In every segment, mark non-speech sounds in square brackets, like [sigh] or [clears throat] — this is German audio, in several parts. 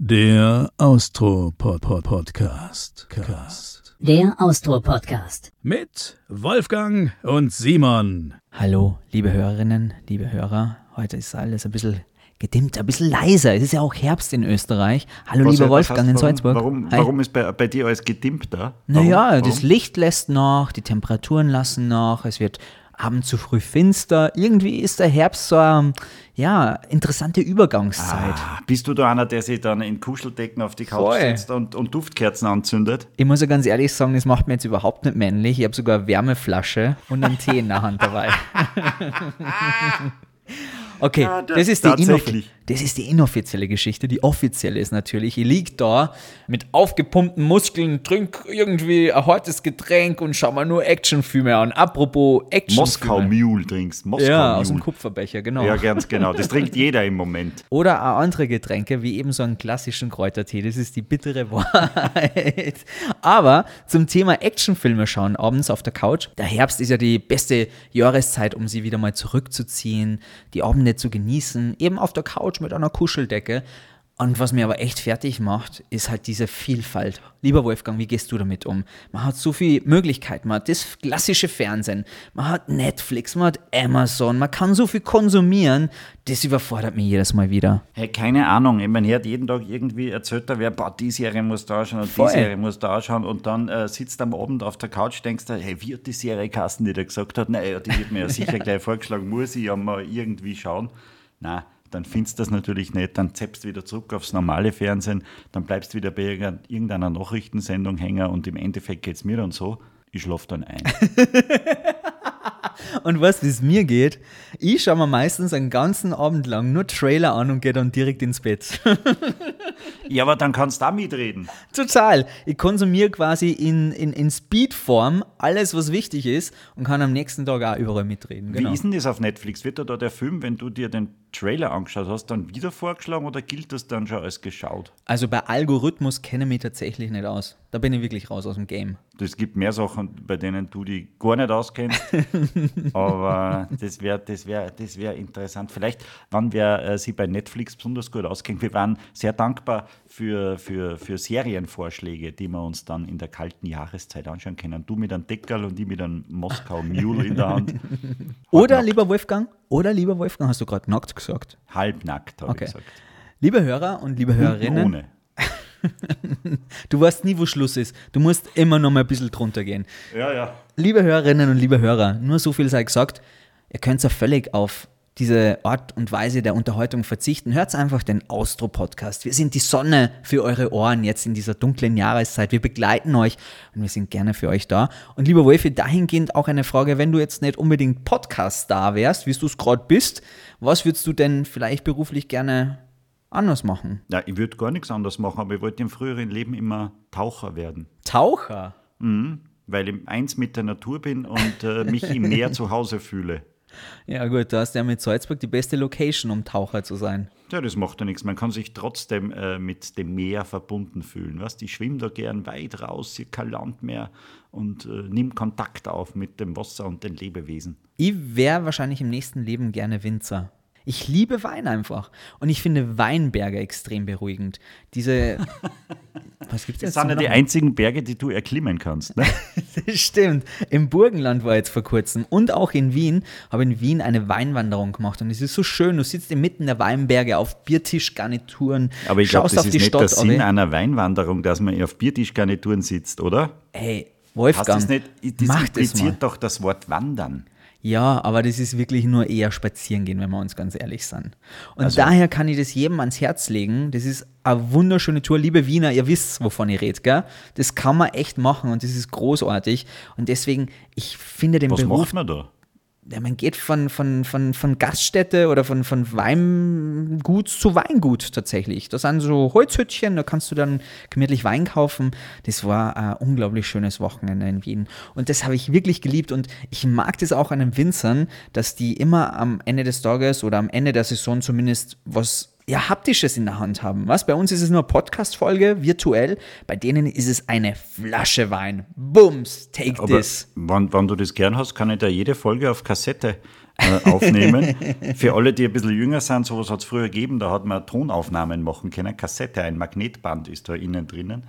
Der Austro-Podcast. Der Austro-Podcast. Mit Wolfgang und Simon. Hallo, liebe Hörerinnen, liebe Hörer. Heute ist alles ein bisschen gedimmt, ein bisschen leiser. Es ist ja auch Herbst in Österreich. Hallo, Was- lieber Wolfgang heißt, in Salzburg. Warum, warum ist bei, bei dir alles gedimmt da? Warum? Naja, warum? das Licht lässt nach, die Temperaturen lassen nach, es wird abends zu früh finster. Irgendwie ist der Herbst so eine ja, interessante Übergangszeit. Ah, bist du da einer, der sich dann in Kuscheldecken auf die Couch Voll. setzt und, und Duftkerzen anzündet? Ich muss ja ganz ehrlich sagen, das macht mir jetzt überhaupt nicht männlich. Ich habe sogar eine Wärmeflasche und einen Tee in der Hand dabei. [laughs] Okay, Ja, das- das, ist die tatsächlich. Das ist die inoffizielle Geschichte. Die offizielle ist natürlich, ich liege da mit aufgepumpten Muskeln, trink irgendwie ein hartes Getränk und schau mal nur Actionfilme an. Apropos Actionfilme. Moskau Mule trinkst. Moskau Ja, aus dem Mule. Kupferbecher, genau. Ja, ganz genau. Das trinkt [laughs] jeder im Moment. Oder auch andere Getränke, wie eben so einen klassischen Kräutertee. Das ist die bittere [laughs] Wahrheit. Aber zum Thema Actionfilme schauen, abends auf der Couch. Der Herbst ist ja die beste Jahreszeit, um sie wieder mal zurückzuziehen, die Abende zu genießen. Eben auf der Couch mit einer Kuscheldecke. Und was mir aber echt fertig macht, ist halt diese Vielfalt. Lieber Wolfgang, wie gehst du damit um? Man hat so viele Möglichkeiten. Man hat das klassische Fernsehen, man hat Netflix, man hat Amazon, man kann so viel konsumieren. Das überfordert mich jedes Mal wieder. Hey, keine Ahnung. Ich meine, hört jeden Tag irgendwie erzählt, da wer, boah, die Serie muss da schauen und Voll. die Serie muss da schauen. Und dann äh, sitzt am Abend auf der Couch, denkst du, hey, wie hat die Serie Kasten, die da gesagt hat, naja, die wird mir ja sicher [laughs] gleich vorgeschlagen, muss ich ja mal irgendwie schauen. Na, dann findest du das natürlich nicht, dann zappst du wieder zurück aufs normale Fernsehen, dann bleibst du wieder bei irgendeiner- Nachrichtensendung hängen und im Endeffekt geht es mir dann so, ich schlafe dann ein. [laughs] Und du, wie es mir geht? Ich schaue mir meistens einen ganzen Abend lang nur Trailer an und gehe dann direkt ins Bett. [laughs] ja, aber dann kannst du da mitreden. Total. Ich konsumiere quasi in, in, in Speedform alles, was wichtig ist und kann am nächsten Tag auch überall mitreden. Genau. Wie ist denn das auf Netflix? Wird dir da der Film, wenn du dir den Trailer angeschaut hast, dann wieder vorgeschlagen oder gilt das dann schon als geschaut? Also bei Algorithmus kenne ich mich tatsächlich nicht aus. Da bin ich wirklich raus aus dem Game. Es gibt mehr Sachen, bei denen du dich gar nicht auskennst. [laughs] Aber das wäre das wär, das wär interessant. Vielleicht, wann wer äh, sich bei Netflix besonders gut auskennt. Wir waren sehr dankbar für, für, für Serienvorschläge, die wir uns dann in der kalten Jahreszeit anschauen können. Du mit einem Deckerl und ich mit einem Moskau Mule in der Hand. [laughs] Oder, lieber Wolfgang, oder lieber Wolfgang, hast du gerade nackt gesagt. Halbnackt, habe Okay. ich gesagt. Liebe Hörer und liebe Hörerinnen, Ohne. [laughs] du weißt nie, wo Schluss ist. Du musst immer noch mal ein bisschen drunter gehen. Ja, ja. Liebe Hörerinnen und liebe Hörer, nur so viel sei gesagt, ihr könnt ja völlig auf diese Art und Weise der Unterhaltung verzichten. Hört einfach den Austro-Podcast. Wir sind die Sonne für eure Ohren jetzt in dieser dunklen Jahreszeit. Wir begleiten euch und wir sind gerne für euch da. Und lieber Wolfi, dahingehend auch eine Frage, wenn du jetzt nicht unbedingt Podcast-Star wärst, wie du es gerade bist, was würdest du denn vielleicht beruflich gerne anders machen? Ja, ich würde gar nichts anderes machen, aber ich wollte im früheren Leben immer Taucher werden. Taucher? weil ich eins mit der Natur bin und äh, mich im Meer zu Hause fühle. Ja gut, da hast du ja mit Salzburg die beste Location, um Taucher zu sein. Ja, das macht ja nichts. Man kann sich trotzdem äh, mit dem Meer verbunden fühlen. Weißt? Ich schwimme da gern weit raus, hier kein Land mehr und äh, nimm Kontakt auf mit dem Wasser und den Lebewesen. Ich wäre wahrscheinlich im nächsten Leben gerne Winzer. Ich liebe Wein einfach. Und ich finde Weinberge extrem beruhigend. Diese. [laughs] Was gibt's Das jetzt? sind ja die einzigen Berge, die du erklimmen kannst. Ne? [laughs] Stimmt. Im Burgenland war jetzt vor kurzem und auch in Wien habe in Wien eine Weinwanderung gemacht. Und es ist so schön. Du sitzt inmitten der Weinberge auf Biertischgarnituren. Aber ich glaube, das auf ist nicht Stadt. der Sinn einer Weinwanderung, dass man auf Biertischgarnituren sitzt, oder? Hey, Hast Wolfgang, das nicht? Das mach das impliziert doch das Wort Wandern. Ja, aber das ist wirklich nur eher spazieren gehen, wenn wir uns ganz ehrlich sind. Und Also- daher kann ich das jedem ans Herz legen. Das ist eine wunderschöne Tour. Liebe Wiener, ihr wisst, wovon ich rede, gell? Das kann man echt machen und das ist großartig. Und deswegen, ich finde den Was Beruf, macht man da? Ja, man geht von, von, von, von Gaststätte oder von, von Weingut zu Weingut tatsächlich. Das sind so Holzhütchen, da kannst du dann gemütlich Wein kaufen. Das war ein unglaublich schönes Wochenende in Wien. Und das habe ich wirklich geliebt und ich mag das auch an den Winzern, dass die immer am Ende des Tages oder am Ende der Saison zumindest was ja, Haptisches in der Hand haben. Was? Bei uns ist es nur Podcast-Folge, virtuell. Bei denen ist es eine Flasche Wein. Bums, take Aber this. wenn, wenn du das gern hast, kann ich da jede Folge auf Kassette äh, aufnehmen. [laughs] Für alle, die ein bisschen jünger sind, sowas hat es früher gegeben, da hat man Tonaufnahmen machen können. Kassette, ein Magnetband ist da innen drinnen.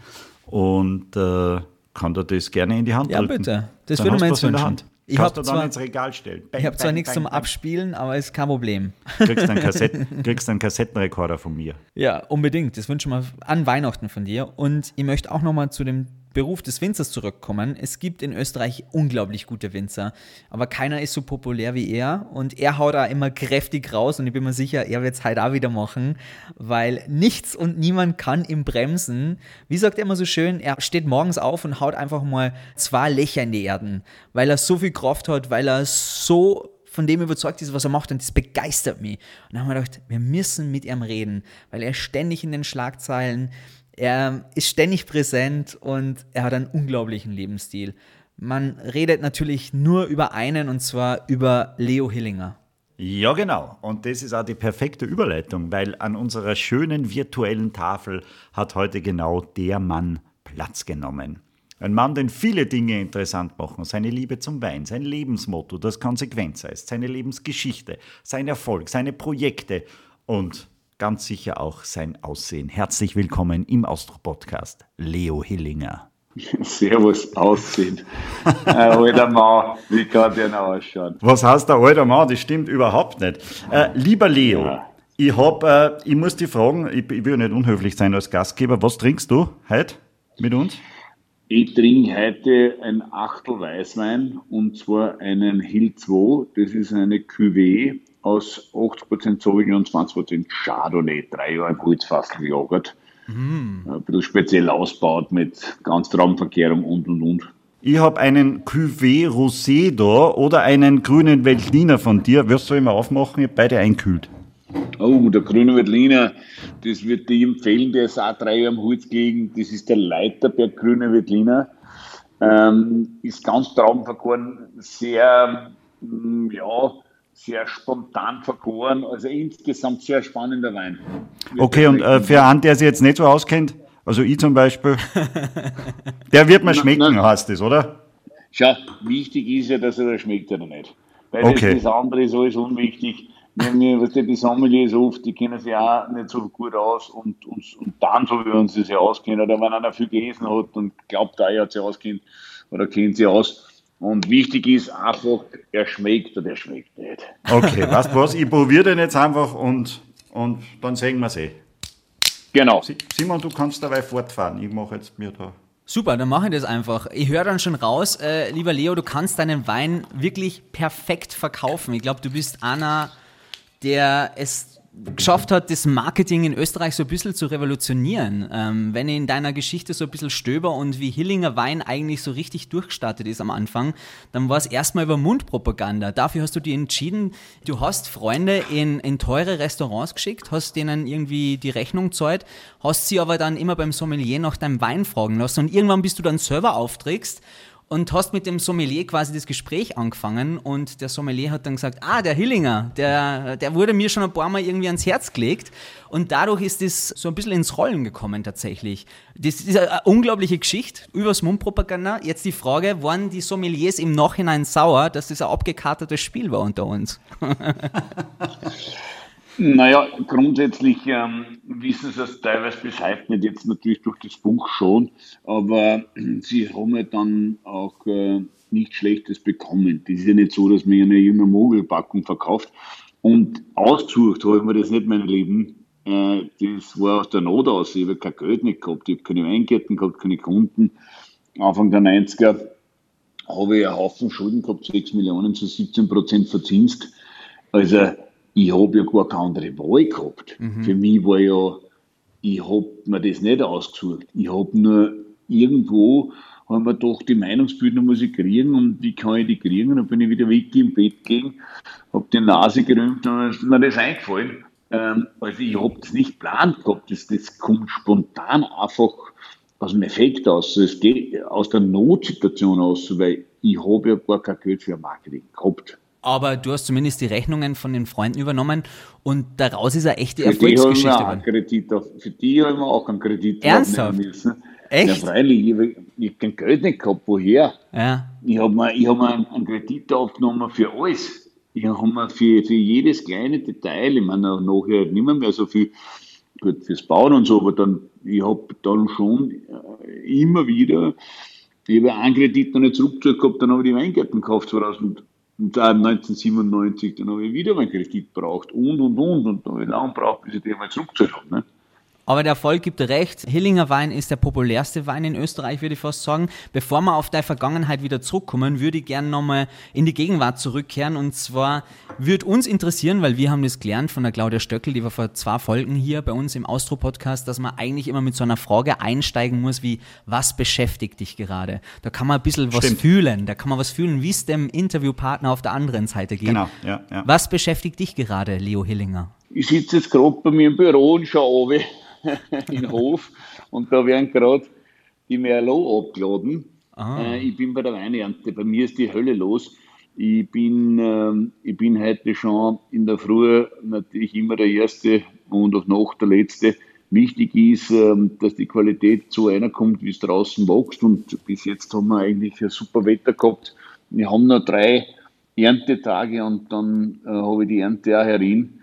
Und äh, kann da das gerne in die Hand Ja, drücken. bitte. Das Dann würde du jetzt was in der wünschen. Ich Kannst du dann zwar- ins Regal stellen. Bang, Ich habe zwar nichts zum. Abspielen, aber ist kein Problem. Kriegst einen, [laughs] Kassett, kriegst einen Kassettenrekorder von mir. Ja, unbedingt. Das wünschen wir an Weihnachten von dir. Und ich möchte auch nochmal zu dem Beruf des Winzers zurückkommen. Es gibt in Österreich unglaublich gute Winzer, aber keiner ist so populär wie er. Und er haut da immer kräftig raus und ich bin mir sicher, er wird es heute auch wieder machen, weil nichts und niemand kann ihn bremsen. Wie sagt er immer so schön, er steht morgens auf und haut einfach mal zwei Löcher in die Erden, weil er so viel Kraft hat, weil er so von dem überzeugt ist, was er macht und das begeistert mich. Und dann haben wir gedacht, wir müssen mit ihm reden, weil er ständig in den Schlagzeilen, er ist ständig präsent und er hat einen unglaublichen Lebensstil. Man redet natürlich nur über einen und zwar über Leo Hillinger. Ja, genau. Und das ist auch die perfekte Überleitung, weil an unserer schönen virtuellen Tafel hat heute genau der Mann Platz genommen. Ein Mann, den viele Dinge interessant machen. Seine Liebe zum Wein, sein Lebensmotto, das Konsequenz heißt, seine Lebensgeschichte, sein Erfolg, seine Projekte und ganz sicher auch sein Aussehen. Herzlich willkommen im Austro-Podcast, Leo Hillinger. [laughs] Servus aussehen. Ein alter Mann, wie kann der noch ausschauen? Was heißt der alter Mann? Das stimmt überhaupt nicht. Äh, lieber Leo, Ja. ich, hab, äh, ich muss dich fragen, ich, ich will nicht unhöflich sein als Gastgeber, was trinkst du heute mit uns? Ich trinke heute ein Achtel Weißwein und zwar einen Hill 2. Das ist eine Cuvée aus 80% Sauvignon und 20% Chardonnay. Drei Jahre im Holzfass gelagert. Ein bisschen speziell ausgebaut mit Ganztraubenverkehrung und und und. Ich habe einen Cuvée Rosé da oder einen grünen Veltliner von dir. Wirst du immer aufmachen? Ich habe beide einkühlt. Oh, der grüne Wettliner, das wird dir empfehlen, der ist auch drei Jahre am Holz gelegen. Das ist der Leiterberg grüne Wettliner. Ähm, ist ganz traumvergoren, sehr, mm, ja, sehr spontan vergoren. Also insgesamt sehr spannender Wein. Okay, und äh, für einen, der sich jetzt nicht so auskennt, also ich zum Beispiel, [laughs] der wird mir schmecken, na. heißt das, oder? Schau, wichtig ist ja, dass er da schmeckt oder nicht. Weil Okay. das, das andere ist alles unwichtig. Wir, wir, was die Sommeliers oft, die kennen sich auch nicht so gut aus und, und, und dann, so wie wir uns das ja auskennen, oder wenn einer viel gelesen hat und glaubt, er hat sich auskennt oder kennt sich aus. Und wichtig ist einfach, er schmeckt oder er schmeckt nicht. Okay, weißt du was? Ich probiere den jetzt einfach und, und dann sehen wir es eh. Genau. Si- Simon, du kannst dabei fortfahren. Ich mache jetzt mir da. Super, dann mache ich das einfach. Ich höre dann schon raus, äh, lieber Leo, du kannst deinen Wein wirklich perfekt verkaufen. Ich glaube, du bist einer, der es geschafft hat, das Marketing in Österreich so ein bisschen zu revolutionieren. Ähm, wenn ich in deiner Geschichte so ein bisschen stöber und wie Hillinger Wein eigentlich so richtig durchgestartet ist am Anfang, dann war es erstmal über Mundpropaganda. Dafür hast du dich entschieden, du hast Freunde in, in teure Restaurants geschickt, hast denen irgendwie die Rechnung zahlt, hast sie aber dann immer beim Sommelier nach deinem Wein fragen lassen und irgendwann bist du dann selber aufträgst und hast mit dem Sommelier quasi das Gespräch angefangen und der Sommelier hat dann gesagt, ah, der Hillinger, der, der wurde mir schon ein paar Mal irgendwie ans Herz gelegt und dadurch ist es so ein bisschen ins Rollen gekommen tatsächlich. Das ist eine unglaubliche Geschichte übers Mundpropaganda. Jetzt die Frage, waren die Sommeliers im Nachhinein sauer, dass das ein abgekartetes Spiel war unter uns? [laughs] Naja, grundsätzlich ähm, wissen sie es teilweise heute nicht, jetzt natürlich durch das Buch schon, aber [clears throat] sie haben ja dann auch äh, nichts Schlechtes bekommen. Das ist ja nicht so, dass man eine junge Mogelpackung verkauft. Und ausgesucht habe ich mir das nicht, mein Leben. Äh, das war aus der Not aus. Ich habe kein Geld nicht gehabt, ich habe keine Weingärten gehabt, keine Kunden. Anfang der 90er habe ich einen Haufen Schulden gehabt, 6 Millionen zu 17 Prozent verzinst. Also ich habe ja gar keine andere Wahl gehabt. Für mich war ja, ich habe mir das nicht ausgesucht. Ich habe nur irgendwo, haben wir doch die Meinungsbildner muss ich kriegen und wie kann ich die kriegen? Und dann bin ich wieder weg im Bett gegangen, habe die Nase gerümpft und dann ist mir das eingefallen. Ähm, also ich habe das nicht geplant gehabt, das, das kommt spontan einfach aus dem Effekt aus. Es geht aus der Notsituation aus, weil ich habe ja gar kein Geld für Marketing gehabt. Aber du hast zumindest die Rechnungen von den Freunden übernommen und daraus ist eine echte Für die haben Erfolgsgeschichte einen geworden. Kredit auf, für die haben wir auch einen Kredit Ernsthaft? müssen. Echt? Ja, freilich, ich habe hab kein Geld nicht gehabt. Woher? Ja. Ich habe mir, ich hab mir einen, einen Kredit aufgenommen für alles. ich habe mir für, für jedes kleine Detail, ich meine, nachher nicht mehr, mehr so viel gut fürs Bauen und so, aber dann, ich habe dann schon äh, immer wieder, ich habe einen Kredit noch nicht zurückgezahlt gehabt, dann habe ich die Weingärten gekauft 2000. 1997, dann habe ich wieder meinen Kredit braucht und und und und dann habe ich lange braucht, bis ich den mal zurückgezahlt habe. Ne? Aber der Erfolg gibt recht. Hillinger Wein ist der populärste Wein in Österreich, würde ich fast sagen. Bevor wir auf deine Vergangenheit wieder zurückkommen, würde ich gerne nochmal in die Gegenwart zurückkehren. Und zwar würde uns interessieren, weil wir haben das gelernt von der Claudia Stöckel, die war vor zwei Folgen hier bei uns im Austro-Podcast, dass man eigentlich immer mit so einer Frage einsteigen muss wie, was beschäftigt dich gerade? Da kann man ein bisschen was Stimmt. fühlen. Da kann man was fühlen, wie es dem Interviewpartner auf der anderen Seite geht. Genau, ja, ja. Was beschäftigt dich gerade, Leo Hillinger? Ich sitze jetzt gerade bei mir im Büro und schaue [laughs] in den Hof und da werden gerade die Merlot abgeladen. Äh, ich bin bei der Weinernte, bei mir ist die Hölle los. Ich bin, ähm, ich bin heute schon in der Früh natürlich immer der Erste und auf Nacht der Letzte. Wichtig ist, ähm, dass die Qualität zu einer kommt, wie es draußen wächst. Und bis jetzt haben wir eigentlich ein super Wetter gehabt. Wir haben noch drei Erntetage und dann äh, habe ich die Ernte auch herin.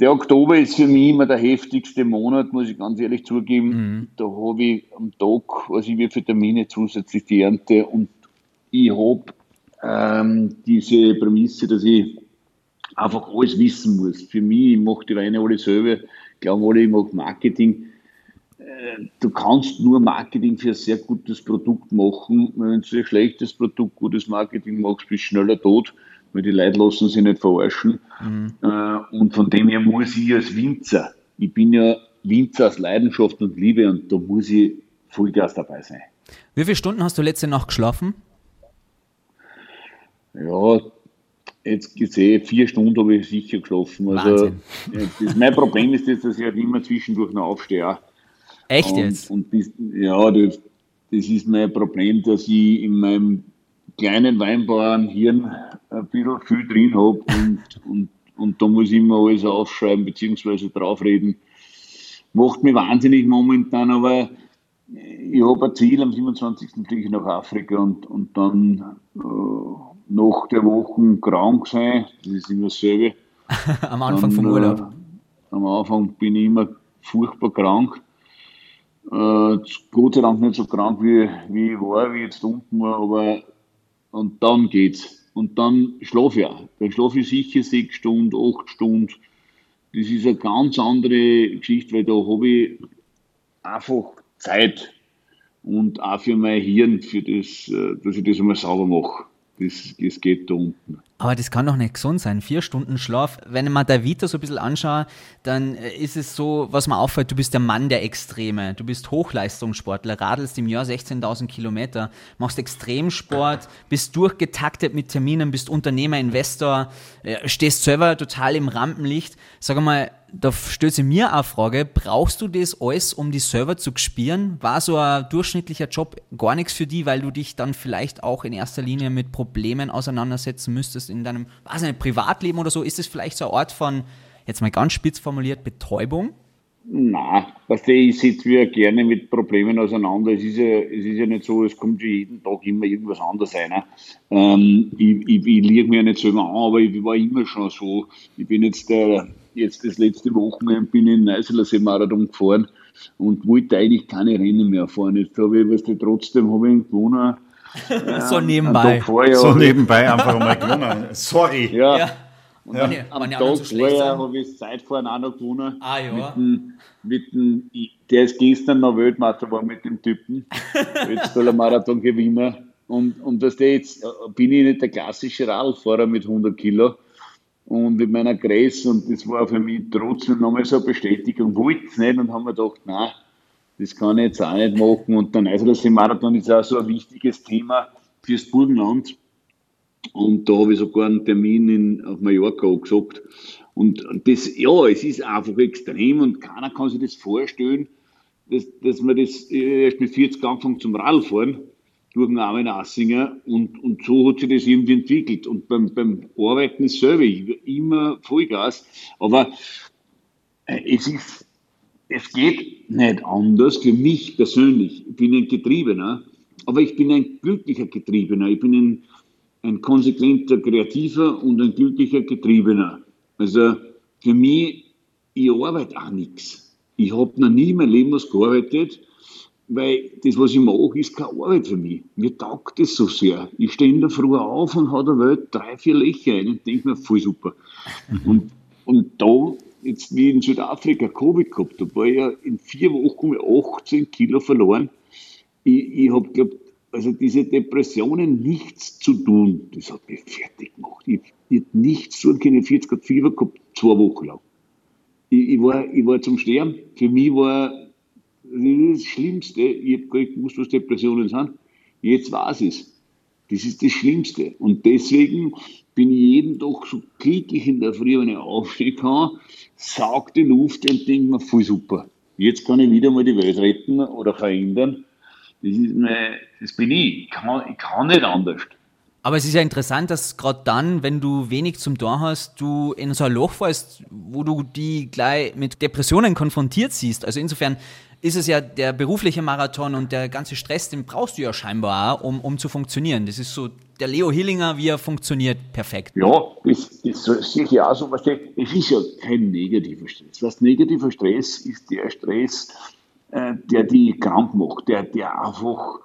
Der Oktober ist für mich immer der heftigste Monat, muss ich ganz ehrlich zugeben. Da habe ich am Tag, also ich wie viele Termine zusätzlich die Ernte und ich habe ähm, diese Prämisse, dass ich einfach alles wissen muss. Für mich, ich mache die Weine alle selber, glauben alle, ich mache Marketing. Äh, Du kannst nur Marketing für ein sehr gutes Produkt machen. Wenn du ein schlechtes Produkt, gutes Marketing machst, bist du schneller tot, weil die Leute lassen sich nicht verarschen. Äh, Und von dem her muss ich als Winzer, ich bin ja Winzer aus Leidenschaft und Liebe und da muss ich Vollgas dabei sein. Wie viele Stunden hast du letzte Nacht geschlafen? Ja, jetzt gesehen, vier Stunden habe ich sicher geschlafen. Also, Wahnsinn. das, mein Problem ist jetzt, dass ich halt immer zwischendurch noch aufstehe. Echt und, jetzt? Und das, ja, das, das ist mein Problem, dass ich in meinem kleinen Weinbauernhirn ein bisschen viel drin habe und, [laughs] und, und da muss ich immer alles aufschreiben bzw. draufreden. Macht mich wahnsinnig momentan, aber ich habe ein Ziel, am 27. fliege ich nach Afrika und, und dann äh, nach der Woche krank sein, das ist immer dasselbe. [laughs] Am Anfang vom Dann, Urlaub. Äh, am Anfang bin ich immer furchtbar krank. Äh, Gott sei Dank nicht so krank, wie, wie ich war, wie jetzt unten war, aber und dann geht's. Und dann schlafe ich auch. Dann schlafe ich sicher sechs Stunden, acht Stunden. Das ist eine ganz andere Geschichte, weil da habe ich einfach Zeit und auch für mein Hirn, für das, äh, dass ich das einmal sauber mache. Das, das geht da unten. Aber das kann doch nicht gesund sein. Vier Stunden Schlaf. Wenn mir der Vita so ein bisschen anschaue, dann äh, ist es so, was mir auffällt, du bist der Mann der Extreme. Du bist Hochleistungssportler, radelst im Jahr 16.000 Kilometer, machst Extremsport, bist durchgetaktet mit Terminen, bist Unternehmer, Investor, äh, stehst selber total im Rampenlicht. Sag mal, da stellt sich mir eine Frage, brauchst du das alles, um die Server zu spielen? War so ein durchschnittlicher Job gar nichts für die, weil du dich dann vielleicht auch in erster Linie mit Problemen auseinandersetzen müsstest in deinem, weiß Privatleben oder so? Ist es vielleicht so eine Art von, jetzt mal ganz spitz formuliert, Betäubung? Nein, weißt du, ich setze mich ja gerne mit Problemen auseinander. Es ist ja, es ist ja nicht so, es kommt ja jeden Tag immer irgendwas anderes rein. Ähm, ich ich, ich liege mir ja nicht selber an, aber ich war immer schon so. Ich bin jetzt, der, jetzt das letzte Wochenende bin ich in Neuseeler Marathon gefahren und wollte eigentlich keine Rennen mehr fahren. Jetzt habe ich, weißt du, trotzdem habe ich gewonnen. [laughs] so Am nebenbei. Vorher So nebenbei einfach mal gewonnen. Sorry. ja. Ja. Und Ja. Meine- Tag anderen so schlecht vorher habe ich das Zeitfahren auch noch gewonnen. Ah, ja. Mit dem, mit dem, der ist gestern noch Weltmeister geworden mit dem Typen. [laughs] Jetzt soll er Marathon gewinnen. Und, und das jetzt äh, bin ich nicht der klassische Radlfahrer mit 100 Kilo und mit meiner Größe. Und das war für mich trotzdem nochmal so eine Bestätigung. Wollte es nicht und haben mir gedacht, nein, das kann ich jetzt auch nicht machen. Und der Neusiedler Marathon ist auch so ein wichtiges Thema fürs Burgenland. Und da habe ich sogar einen Termin in, auf Mallorca angesagt. Und das, ja, es ist einfach extrem und keiner kann sich das vorstellen, dass, dass man das äh, erst mit 40 anfangen zum Radfahren durch den Armin Assinger und, und so hat sich das irgendwie entwickelt. Und beim, beim Arbeiten selber, ich war immer Vollgas, aber äh, es ist, es geht nicht anders für mich persönlich. Ich bin ein Getriebener, aber ich bin ein glücklicher Getriebener. Ich bin ein, ein konsequenter Kreativer und ein glücklicher Getriebener. Also für mich, ich arbeite auch nichts. Ich habe noch nie in meinem Leben was gearbeitet, weil das, was ich mache, ist keine Arbeit für mich. Mir taugt das so sehr. Ich stehe in der Früh auf und habe der Welt drei, vier Löcher ein und denke mir, voll super. Und, und da, jetzt wie in Südafrika Covid gehabt, da war ich ja in vier Wochen 18 Kilo verloren. Ich, ich habe glaubt, also diese Depressionen, nichts zu tun, das hat mich fertig gemacht. Ich, ich habe nichts tun können, 40 Grad Fieber gehabt, zwei Wochen lang. Ich, ich, war, ich war zum Sterben. Für mich war das Schlimmste, ich habe gar nicht gewusst, was Depressionen sind. Jetzt weiß ich es. Das ist das Schlimmste. Und deswegen bin ich jeden Tag so glücklich in der Früh, wenn ich aufstehen kann, saug die Luft und denke mir, voll super. Jetzt kann ich wieder mal die Welt retten oder verändern. Das, ist das bin ich. Ich kann, ich kann nicht anders. Aber es ist ja interessant, dass gerade dann, wenn du wenig zum Tor hast, du in so ein Loch fällst, wo du die gleich mit Depressionen konfrontiert siehst. Also insofern ist es ja der berufliche Marathon und der ganze Stress, den brauchst du ja scheinbar auch, um, um zu funktionieren. Das ist so der Leo Hillinger, wie er funktioniert, perfekt. Ja, das, das sehe ich auch so. Es ist ja kein negativer Stress. Was negativer Stress ist der Stress, äh, der die krank macht, der, der einfach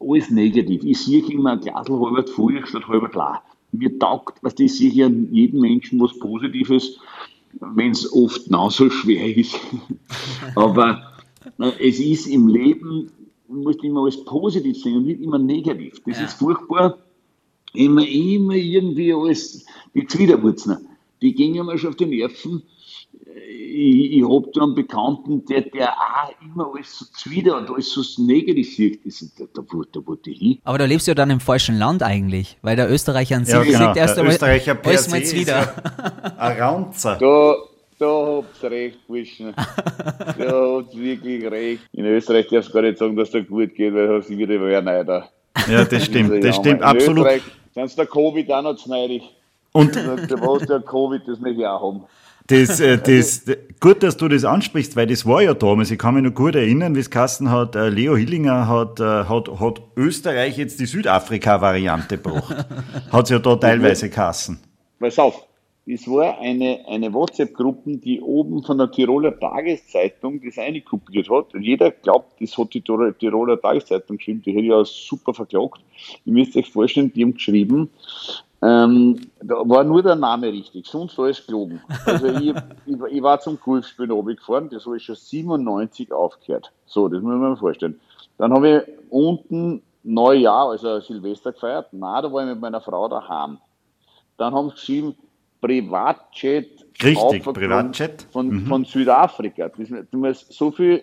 alles negativ. Ich sehe immer ein Glas halb voll statt halb klar. Mir taugt, was ich sehe ja jedem Menschen was Positives, wenn es oft genauso schwer ist. [laughs] Aber äh, es ist im Leben, man muss immer alles positiv sehen und nicht immer negativ. Das ja. ist furchtbar. Immer, immer irgendwie alles, die Zwiderwurzeln, die gehen mir schon auf die Nerven. Ich, ich habe da einen Bekannten, der, der auch immer alles so zwider und alles so negativ sieht. Da, da, da, da wollte ich hin. Aber da lebst du ja dann im falschen Land eigentlich, weil der Österreicher an sich ja, genau. sieht erst einmal Österreicher per alles mal zwider. Ja ein Raunzer. Da, da habt ihr recht, Burschen. da habt ihr wirklich recht. In Österreich darfst du gar nicht sagen, dass es dir gut geht, weil du hast wieder wer neider. Ja, das stimmt, das stimmt, absolut. Österreich sind der Covid auch noch zu neidig. Und du was der Covid, das möchte ich auch haben. Das, äh, das, gut, dass du das ansprichst, weil das war ja damals. Ich kann mich noch gut erinnern, wie es Kassen hat. Äh, Leo Hillinger hat, äh, hat, hat Österreich jetzt die Südafrika-Variante gebracht. [laughs] hat es ja da teilweise Kassen. Pass auf, es war eine, eine WhatsApp-Gruppe, die oben von der Tiroler Tageszeitung das eine kopiert hat. Und jeder glaubt, das hat die Tiroler Tageszeitung geschrieben. Die hätte ja super verklagt. Ihr müsst euch vorstellen, die haben geschrieben, ähm, da war nur der Name richtig, sonst alles gelogen. Also ich, [laughs] ich, ich war zum Golfspielen runtergefahren, das habe ich schon 97 aufgehört. So, das muss man sich vorstellen. Dann habe ich unten Neujahr, also Silvester gefeiert. Na, da war ich mit meiner Frau daheim. Dann haben sie geschrieben, Privatjet. Richtig, Privatjet. Von, mhm. von Südafrika. Das, ist so viel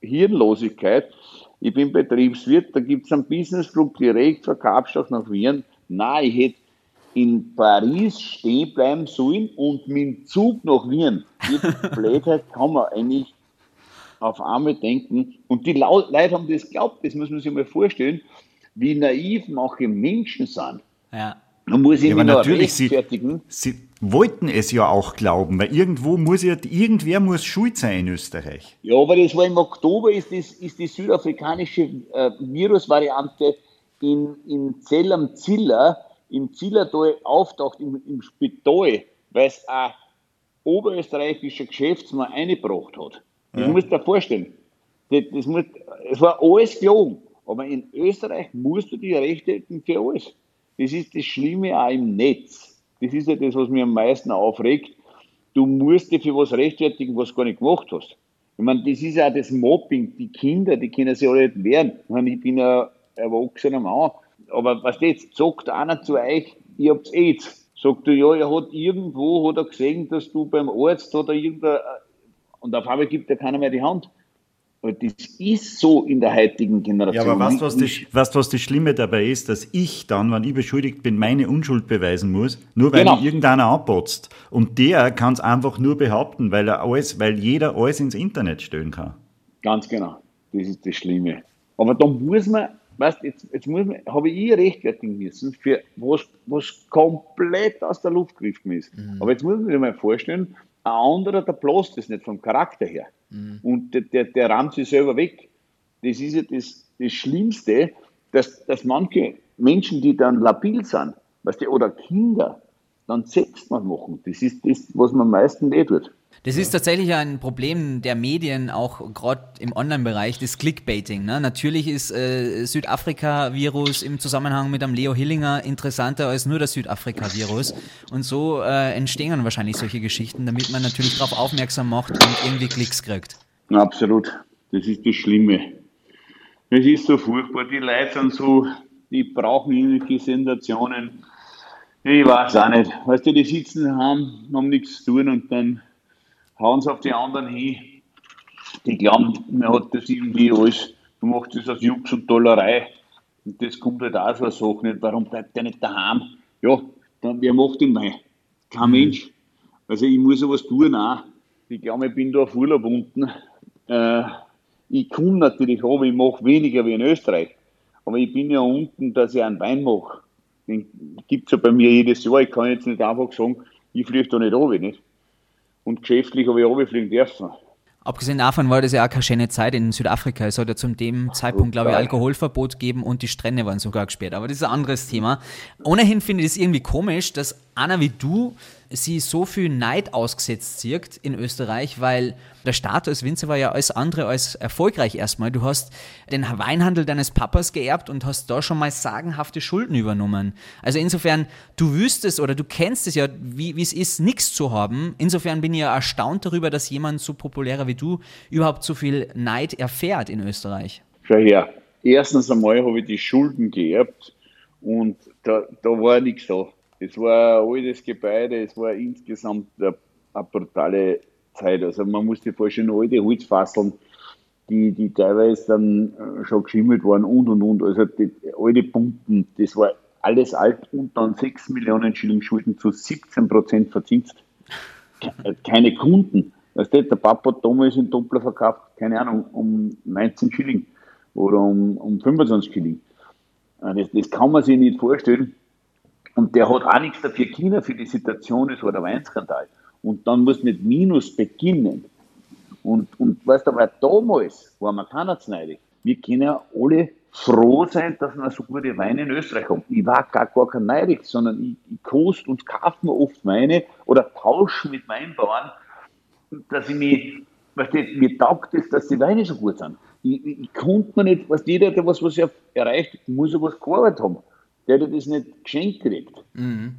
Hirnlosigkeit. Ich bin Betriebswirt, da gibt es einen Businessflug direkt von Kapstadt nach Wien. Nein, ich hätte in Paris stehen bleiben sollen und mit dem Zug nach Wien. Die Blödheit [laughs] kann man eigentlich auf einmal denken. Und die Leute haben das geglaubt, das muss man sich mal vorstellen, wie naiv manche Menschen sind. Ja. Man muss ja, aber natürlich, sie, sie, wollten es ja auch glauben, weil irgendwo muss ja, irgendwer muss schuld sein in Österreich. Ja, aber das war im Oktober, ist, das, ist die südafrikanische äh, Virusvariante in, in Zell am Ziller, im Zillertal auftaucht, im, im Spital, weil es ein oberösterreichischer Geschäftsmann eingebracht hat. Das ja. musst du dir vorstellen. Das, das muss, es war alles gelogen. Aber in Österreich musst du die Rechte für alles. Das ist das Schlimme auch im Netz. Das ist ja das, was mir am meisten aufregt. Du musst dir für was rechtfertigen, was du gar nicht gemacht hast. Ich meine, das ist ja das Mobbing. Die Kinder, die können sich alle nicht wehren. Ich, meine, ich bin ja erwachsener Mann. Aber was jetzt sagt einer zu euch, ihr habt's AIDS. Sagt du, ja, er hat irgendwo, hat er gesehen, dass du beim Arzt oder irgendein, und auf einmal gibt er keiner mehr die Hand. Aber das ist so in der heutigen Generation. Ja, aber weißt du, was, das, weißt, was das Schlimme dabei ist? Dass ich dann, wenn ich beschuldigt bin, meine Unschuld beweisen muss, nur weil genau. irgendeiner anpotzt. Und der kann es einfach nur behaupten, weil er alles, weil jeder alles ins Internet stellen kann. Ganz genau. Das ist das Schlimme. Aber da muss man, weißt jetzt, jetzt muss man, habe ich rechtfertigen müssen für was, was komplett aus der Luft gegriffen ist. Mhm. Aber jetzt muss man sich mal vorstellen, ein anderer, der bloßt das nicht vom Charakter her. Mhm. Und der, der, der rammt sich selber weg. Das ist ja das, das Schlimmste, dass, dass manche Menschen, die dann labil sind, weißt du, oder Kinder, dann selbst machen. Das ist das, was man am meisten weh tut. Das ist tatsächlich ein Problem der Medien, auch gerade im Online-Bereich, das Clickbaiting. Ne? Natürlich ist äh, Südafrika-Virus im Zusammenhang mit einem Leo Hillinger interessanter als nur das Südafrika-Virus. Und so äh, entstehen wahrscheinlich solche Geschichten, damit man natürlich darauf aufmerksam macht und irgendwie Klicks kriegt. Absolut. Das ist das Schlimme. Es ist so furchtbar. Die Leute sind so, die brauchen irgendwelche Sensationen. Ich weiß auch nicht. Weißt du, die sitzen haben, haben nichts zu tun und dann hauen sie auf die anderen hin. Die glauben, man hat das irgendwie alles, du machst das aus Jux und Dollerei. Und das kommt halt auch so eine Sache nicht. Warum bleibt der nicht daheim? Ja, dann, wer macht den Wein? Kein Mensch. Also ich muss sowas tun auch. Ich glaube, ich bin da auf Urlaub unten. Äh, ich komme natürlich aber ich mache weniger wie in Österreich. Aber ich bin ja unten, dass ich einen Wein mache. Den gibt es ja bei mir jedes Jahr. Ich kann jetzt nicht einfach sagen, ich fliege da nicht runter, nicht? Und geschäftlich habe ich runterfliegen dürfen. Abgesehen davon war das ja auch keine schöne Zeit in Südafrika. Es hat ja zu dem Zeitpunkt, glaube ich, Alkoholverbot gegeben und die Strände waren sogar gesperrt. Aber das ist ein anderes Thema. Ohnehin finde ich es irgendwie komisch, dass einer wie du sie so viel Neid ausgesetzt zirkt in Österreich, weil der Start als Winzer war ja alles andere als erfolgreich erstmal. Du hast den Weinhandel deines Papas geerbt und hast da schon mal sagenhafte Schulden übernommen. Also insofern, du wüsstest oder du kennst es ja, wie, es ist, nichts zu haben. Insofern bin ich ja erstaunt darüber, dass jemand so populärer wie du überhaupt so viel Neid erfährt in Österreich. Schau her, erstens einmal habe ich die Schulden geerbt und da, da war nichts da. Es war ein altes Gebäude, es war insgesamt eine, eine brutale Zeit. Also man muss sich vorstellen, alte Holzfasseln, die, die teilweise dann äh, schon geschimmelt waren und und und. Also die alte Pumpen, das war alles alt und dann 6 Millionen Schilling Schulden zu 17 Prozent verzinst. Keine Kunden. Weißt du, der Papa damals in Doppler verkauft, keine Ahnung, um 19 Schilling oder um, um 25 Schilling. Äh, das, das kann man sich nicht vorstellen. Und der hat auch nichts dafür China für die Situation, es war der Weinskandal. Und dann muss mit Minus beginnen. Und, und weißt du, weil damals war man keiner neidig. Wir können ja alle froh sein, dass wir so gute Weine in Österreich haben. Ich war gar, gar kein neidig, sondern ich, ich kost und kaufe mir oft Weine oder tausche mit Weinbauern, dass ich mich, weißt du, mir taugt es, dass die Weine so gut sind. Ich, ich, ich konnte mir nicht, was jeder, der was, was er erreicht, muss er was gearbeitet haben der hat das nicht geschenkt kriegt. Mhm.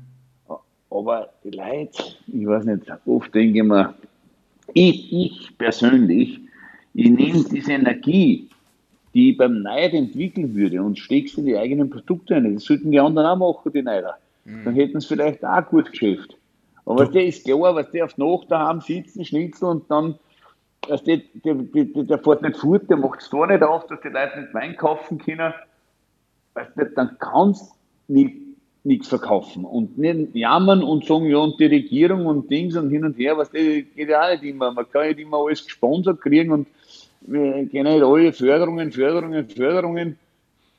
Aber die Leute, ich weiß nicht, oft denke ich mir, ich, ich persönlich, ich nehme diese Energie, die ich beim Neid entwickeln würde und stecke sie in die eigenen Produkte ein. Das sollten die anderen auch machen, die Neider. Mhm. Dann hätten sie vielleicht auch gut geschafft. Aber der ist klar, was der auf Nacht daheim sitzen, schnitzel und dann, was der, der, der, der fährt nicht fort, der macht es da nicht auf, dass die Leute nicht Wein kaufen können. Weißt du, dann kannst nichts verkaufen und nicht jammern und sagen, ja, und die Regierung und Dings und hin und her, was das geht ja auch nicht immer. Man kann nicht immer alles gesponsert kriegen und wir kennen nicht alle Förderungen, Förderungen, Förderungen.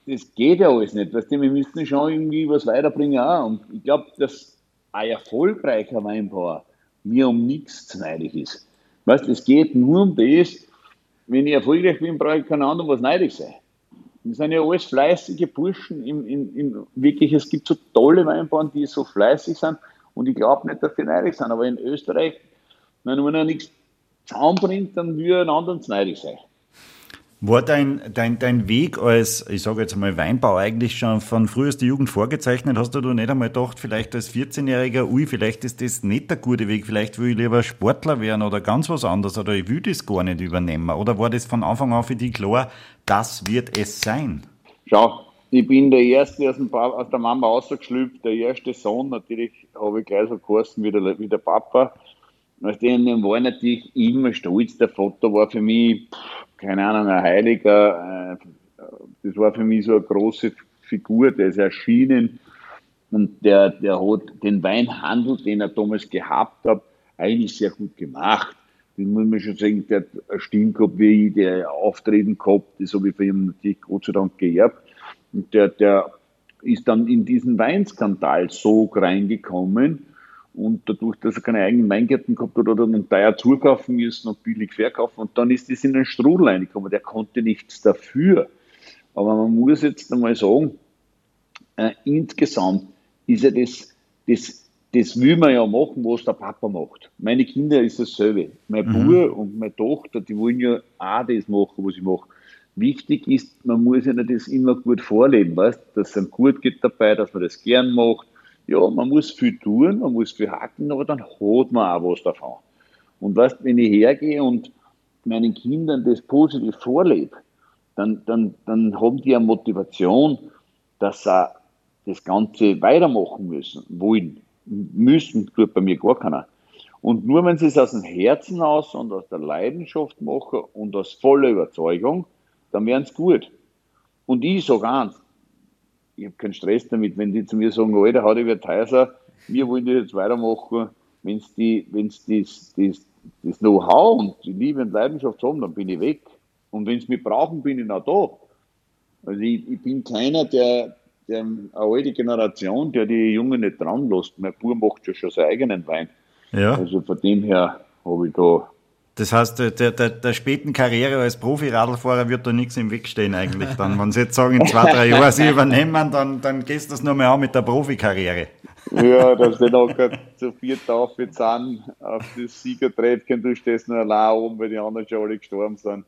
Das geht ja alles nicht. Weißt du, wir müssen schon irgendwie was weiterbringen auch. Und ich glaube, dass ein erfolgreicher Weinbauer mir um nichts neidig ist. Weißt es geht nur um das, wenn ich erfolgreich bin, brauche ich keinen anderen was neidig sein. Das sind ja alles fleißige Burschen. In, in, in, wirklich, es gibt so tolle Weinbauern, die so fleißig sind. Und ich glaube nicht, dass die neidig sind. Aber in Österreich, wenn man nichts zusammenbringt, dann würde ein anderer neidig sein. War dein, dein, dein Weg als, ich sage jetzt mal, Weinbau eigentlich schon von frühester Jugend vorgezeichnet? Hast du da nicht einmal gedacht, vielleicht als 14-Jähriger, ui, vielleicht ist das nicht der gute Weg, vielleicht will ich lieber Sportler werden oder ganz was anderes oder ich will das gar nicht übernehmen? Oder war das von Anfang an für dich klar, das wird es sein? Schau, ich bin der Erste aus, dem aus der Mama rausgeschlüpft, der erste Sohn, natürlich habe ich gleich so geheißen wie der, wie der Papa. Aus denen war natürlich immer stolz. Der Vater war für mich, keine Ahnung, ein Heiliger. Äh, das war für mich so eine große Figur, der ist erschienen und der, der hat den Weinhandel, den er damals gehabt hat, eigentlich sehr gut gemacht. Den muss man schon sagen, der hat eine Stimme gehabt wie ich, der Auftreten gehabt, das habe ich von ihm natürlich Gott sei Dank geerbt. Und der, der ist dann in diesen Weinskandal so reingekommen, und dadurch, dass er keine eigenen Weingärten gehabt hat, hat er dann teuer zukaufen müssen und billig verkaufen. Und dann ist das in den Strudel reingekommen. Der konnte nichts dafür. Aber man muss jetzt einmal sagen, äh, insgesamt ist ja das, das, das will man ja machen, was der Papa macht. Meine Kinder ist dasselbe. Mein mhm. Bruder und meine Tochter, die wollen ja auch das machen, was ich mache. Wichtig ist, man muss ja das immer gut vorleben, weißt, dass es einem gut geht dabei, dass man das gern macht. Ja, man muss viel tun, man muss viel hacken, aber dann hat man auch was davon. Und weißt, wenn ich hergehe und meinen Kindern das positiv vorlebe, dann, dann, dann haben die eine Motivation, dass sie das Ganze weitermachen müssen, wollen. Müssen tut bei mir gar keiner. Und nur wenn sie es aus dem Herzen aus und aus der Leidenschaft machen und aus voller Überzeugung, dann werden sie gut. Und ich sage eins, ich habe keinen Stress damit, wenn die zu mir sagen, Alter, hat teuer sein, wir wollen das jetzt weitermachen, wenn es die, wenn's das, das, das Know-how und die Liebe und Leidenschaft haben, dann bin ich weg. Und wenn sie mich brauchen, bin ich noch da. Also ich, ich bin keiner, der, der eine alte Generation, der die Jungen nicht dran lässt. Mein Bub macht ja schon seinen eigenen Wein. Ja. Also von dem her habe ich da. Das heißt, der, der, der späten Karriere als Profi-Radlfahrer wird da nichts im Weg stehen eigentlich dann. Wenn sie jetzt sagen, in zwei, drei Jahren sie übernehmen, dann, dann gehst du das nur mehr an mit der Profikarriere. Ja, dass sie nachher zu viert aufgezogen auf das Siegertreppchen, du stehst nur allein oben, weil die anderen schon alle gestorben sind.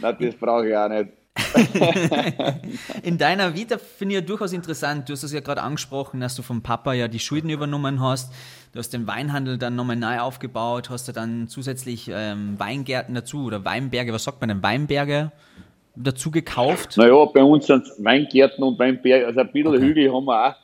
Nein, das brauche ich auch nicht. [laughs] In deiner Vita finde ich ja durchaus interessant. Du hast es ja gerade angesprochen, dass du vom Papa ja die Schulden übernommen hast. Du hast den Weinhandel dann nochmal neu aufgebaut, hast du dann zusätzlich ähm, Weingärten dazu oder Weinberge, was sagt man denn, Weinberge dazu gekauft? Naja, bei uns sind Weingärten und Weinberge, also ein bisschen okay. Hügel haben wir auch.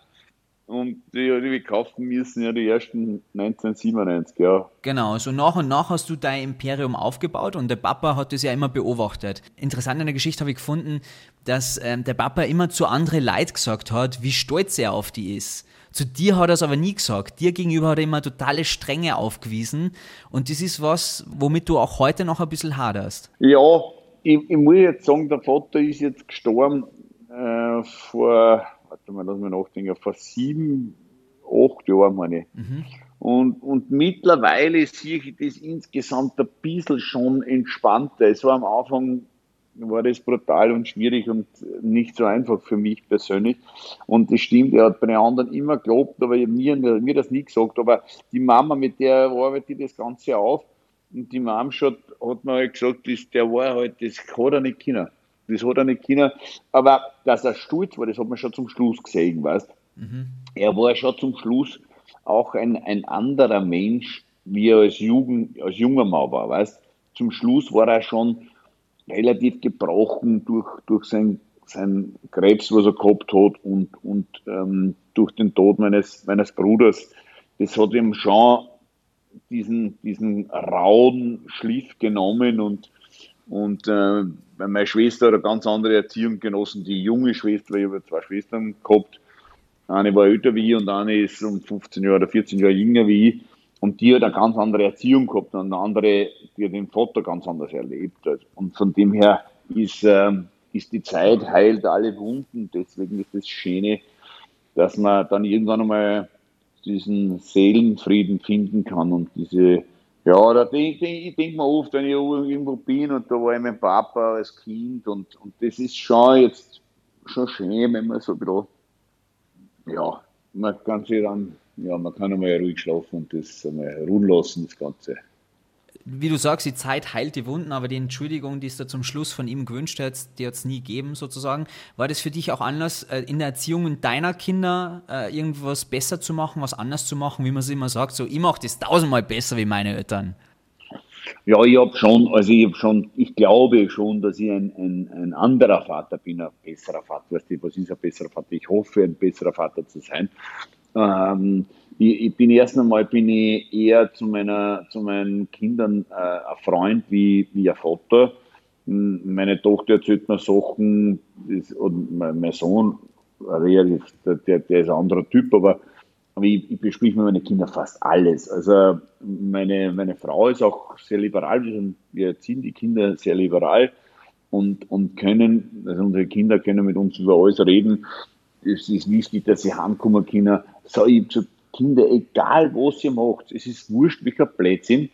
Und die, die wir kaufen müssen, ja die ersten 1997, ja. Genau, so nach und nach hast du dein Imperium aufgebaut und der Papa hat das ja immer beobachtet. Interessant in der Geschichte habe ich gefunden, dass ähm, der Papa immer zu anderen Leid gesagt hat, wie stolz er auf die ist. Zu dir hat er es aber nie gesagt. Dir gegenüber hat er immer totale Strenge aufgewiesen. Und das ist was, womit du auch heute noch ein bisschen haderst. Ja, ich, ich muss jetzt sagen, der Vater ist jetzt gestorben äh, vor warte mal, lass mich nachdenken, vor sieben, acht Jahren, meine ich. Mhm. Und, und mittlerweile sehe ich das insgesamt ein bisschen schon entspannter. Es war am Anfang war das brutal und schwierig und nicht so einfach für mich persönlich. Und das stimmt, er hat bei den anderen immer geglaubt, aber mir, mir das nie gesagt. Aber die Mama, mit der arbeitet ich das Ganze auf, und die Mama schon, hat mir halt gesagt, das, der war halt, das hat er nicht können. Das hat er nicht können. Aber dass er stolz war, das hat man schon zum Schluss gesehen, weißt mhm. Er war schon zum Schluss auch ein, ein anderer Mensch, wie er als, Jugend, als junger Mann war, weißt Zum Schluss war er schon relativ gebrochen durch, durch sein, sein Krebs, was er gehabt hat und, und ähm, durch den Tod meines, meines Bruders. Das hat ihm schon diesen, diesen rauen Schliff genommen und und äh, meine Schwester hat eine ganz andere Erziehung genossen. Die junge Schwester, ich habe zwei Schwestern gehabt. Eine war älter wie ich und eine ist um 15 Jahre oder 14 Jahre jünger wie ich. Und die hat eine ganz andere Erziehung gehabt und eine andere, die hat den Vater ganz anders erlebt. Und von dem her ist, äh, ist die Zeit heilt alle Wunden. Deswegen ist das Schöne, dass man dann irgendwann einmal diesen Seelenfrieden finden kann und diese ja, da denk, denk, ich denke mir oft, wenn ich irgendwo bin und da war ich mein Papa als Kind und, und das ist schon jetzt schon schön, wenn man so ein ja, man kann sich dann, ja, man kann einmal ruhig schlafen und das einmal ruhen lassen, das Ganze wie du sagst, die Zeit heilt die Wunden, aber die Entschuldigung, die es da zum Schluss von ihm gewünscht hat, die hat es nie gegeben sozusagen. War das für dich auch Anlass, äh, in der Erziehung deiner Kinder äh, irgendwas besser zu machen, was anders zu machen, wie man es immer sagt, so ich mache das tausendmal besser wie meine Eltern? Ja, ich habe schon, also ich habe schon, ich glaube schon, dass ich ein, ein, ein anderer Vater bin, ein besserer Vater. Weißt du, was ist ein besserer Vater? Ich hoffe, ein besserer Vater zu sein. Ähm, ich, ich, bin erst einmal bin ich eher zu meiner zu meinen Kindern äh, ein Freund wie, wie ein Vater. Meine Tochter erzählt mir Sachen, ist, und mein, mein Sohn, der, der, ist ein anderer Typ, aber, aber ich, ich bespreche mit meinen Kindern fast alles. Also meine, meine Frau ist auch sehr liberal, wir erziehen die Kinder sehr liberal und, und können, also unsere Kinder können mit uns über alles reden. Es ist wichtig, dass sie heimkommen können. So, ich zu Kinder, egal was ihr macht, es ist wurscht, welcher Blödsinn,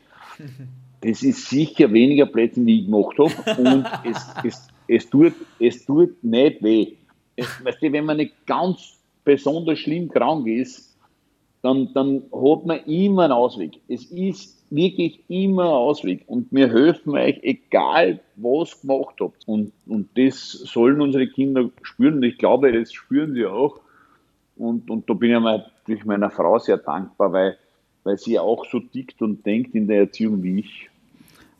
das ist sicher weniger Blödsinn, wie ich gemacht habe und [laughs] es, es, es, tut, es tut nicht weh. Es, weißt du, wenn man nicht ganz besonders schlimm krank ist, dann, dann hat man immer einen Ausweg. Es ist wirklich immer ein Ausweg. Und wir helfen euch, egal was gemacht habt. Und, und das sollen unsere Kinder spüren. Und ich glaube, das spüren sie auch. Und, und da bin ich natürlich meiner Frau sehr dankbar, weil, weil sie auch so tickt und denkt in der Erziehung wie ich.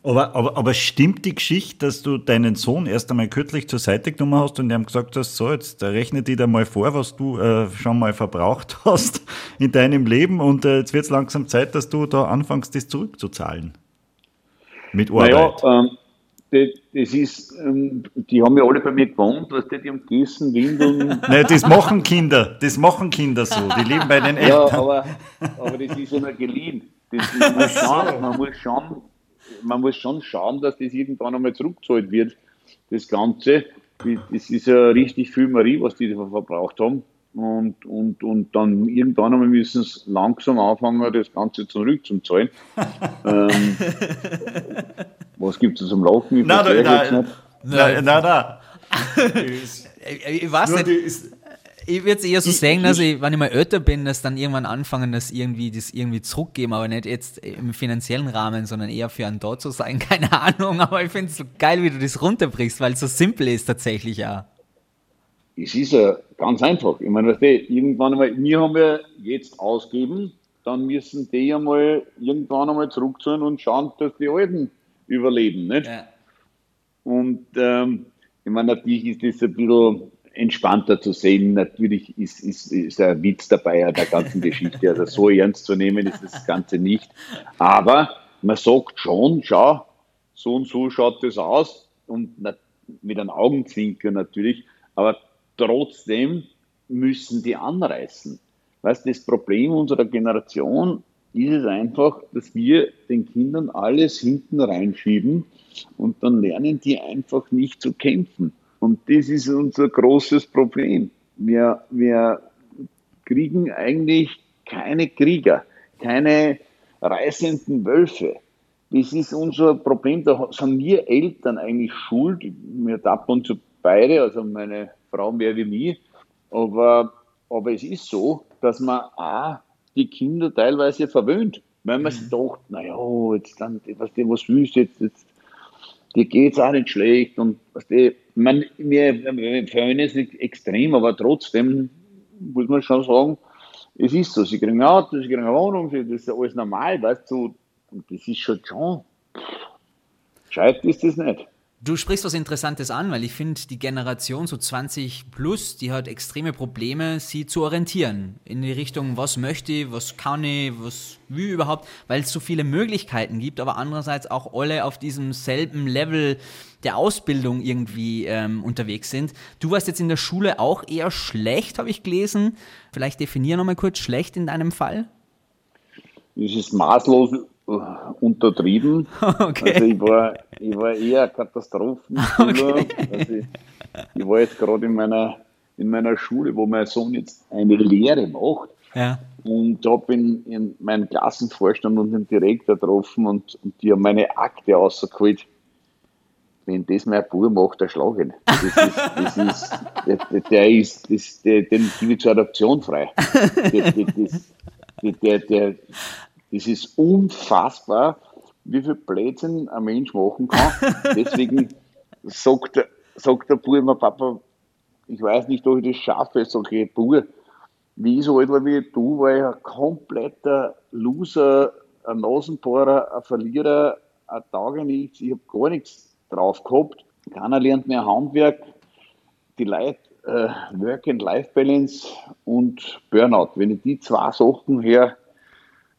Aber, aber, aber stimmt die Geschichte, dass du deinen Sohn erst einmal kürzlich zur Seite genommen hast und ihm gesagt hast, so, jetzt rechne dir da mal vor, was du äh, schon mal verbraucht [laughs] hast in deinem Leben und äh, jetzt wird es langsam Zeit, dass du da anfängst, das zurückzuzahlen? Mit Arbeit. Naja, ähm, das, ist, ähm, die haben ja alle bei mir gewohnt, was die, die haben gegessen, Windeln. [laughs] Nein, das machen Kinder, das machen Kinder so, die leben bei den Eltern. Ja, aber, aber das ist ja nur geliehen. Das, man, muss schon, [laughs] man muss schon man muss schon schauen, dass das irgendwann einmal zurückgezahlt wird, das Ganze. Das ist ja richtig viel Marie, was die verbraucht haben. Und, und, und dann irgendwann einmal müssen sie langsam anfangen, das Ganze zurückzuzahlen. [laughs] ähm, was gibt es zum Lachen? Ich nein, nein, nein, nein, nein, nein. Ich weiß nicht ich würde es eher so ich, sagen, dass ich, wenn ich mal älter bin, dass dann irgendwann anfangen, das irgendwie, das irgendwie zurückgeben, aber nicht jetzt im finanziellen Rahmen, sondern eher für einen dort zu sein, [laughs] keine Ahnung, aber ich finde es so geil, wie du das runterbrichst, weil es so simpel ist tatsächlich ja. Es ist ja ganz einfach. Ich meine, irgendwann einmal, wir haben ja jetzt ausgeben, dann müssen die ja mal irgendwann einmal zurückzahlen und schauen, dass die Alten überleben, nicht? Ja. Und ähm, ich meine, natürlich ist das ein bisschen entspannter zu sehen. Natürlich ist, ist, ist ein Witz dabei an der ganzen Geschichte. Also so ernst zu nehmen ist das Ganze nicht. Aber man sagt schon, schau, so und so schaut das aus und mit einem Augenzwinker natürlich. Aber trotzdem müssen die anreißen. Weißt, das Problem unserer Generation ist es einfach, dass wir den Kindern alles hinten reinschieben und dann lernen die einfach nicht zu kämpfen. Und das ist unser großes Problem. Wir, wir kriegen eigentlich keine Krieger, keine reißenden Wölfe. Das ist unser Problem. Da sind wir Eltern eigentlich schuld. Wir tappen uns beide, also meine Frau mehr wie mich. Aber, aber es ist so, dass man auch die Kinder teilweise verwöhnt. Weil man mhm. sich dacht, naja, jetzt dann, was, was willst du jetzt, jetzt dir geht es auch nicht schlecht und was die, man, wir, wir freuen es nicht extrem, aber trotzdem muss man schon sagen, es ist so, sie kriegen ein Auto, sie kriegen eine Wohnung, das ist alles normal, weißt du, und das ist schon schon, gescheit ist das nicht. Du sprichst was Interessantes an, weil ich finde, die Generation so 20 plus, die hat extreme Probleme, sie zu orientieren. In die Richtung, was möchte ich, was kann ich, was ich überhaupt, weil es so viele Möglichkeiten gibt, aber andererseits auch alle auf diesem selben Level der Ausbildung irgendwie ähm, unterwegs sind. Du warst jetzt in der Schule auch eher schlecht, habe ich gelesen. Vielleicht definier nochmal kurz schlecht in deinem Fall. Das ist maßlos untertrieben. [laughs] Okay. Also ich war, ich war eher Katastrophenschüler. [laughs] Okay. Also ich, ich, war jetzt gerade in meiner, in meiner Schule, wo mein Sohn jetzt eine Lehre macht. Ja. Und habe in, in meinen Klassenvorstand und den Direktor getroffen und, und die haben meine Akte rausgeholt. Wenn das mein Bub macht, der schlagen. Das ist, das ist, der, der ist, das, der, den gebe ich zur Adoption frei. Der, der, der, das ist unfassbar, wie viel Blödsinn ein Mensch machen kann. [laughs] Deswegen sagt der, sagt der Bub immer, Papa, ich weiß nicht, ob ich das schaffe, ich, Bub, wie so alt wie du, war ich ein kompletter Loser, ein Nasenbohrer, ein Verlierer, ein Tage nichts, ich habe gar nichts drauf gehabt. Keiner lernt mehr Handwerk. Die Leute, äh, Work-and-Life-Balance und Burnout. Wenn ich die zwei Sachen her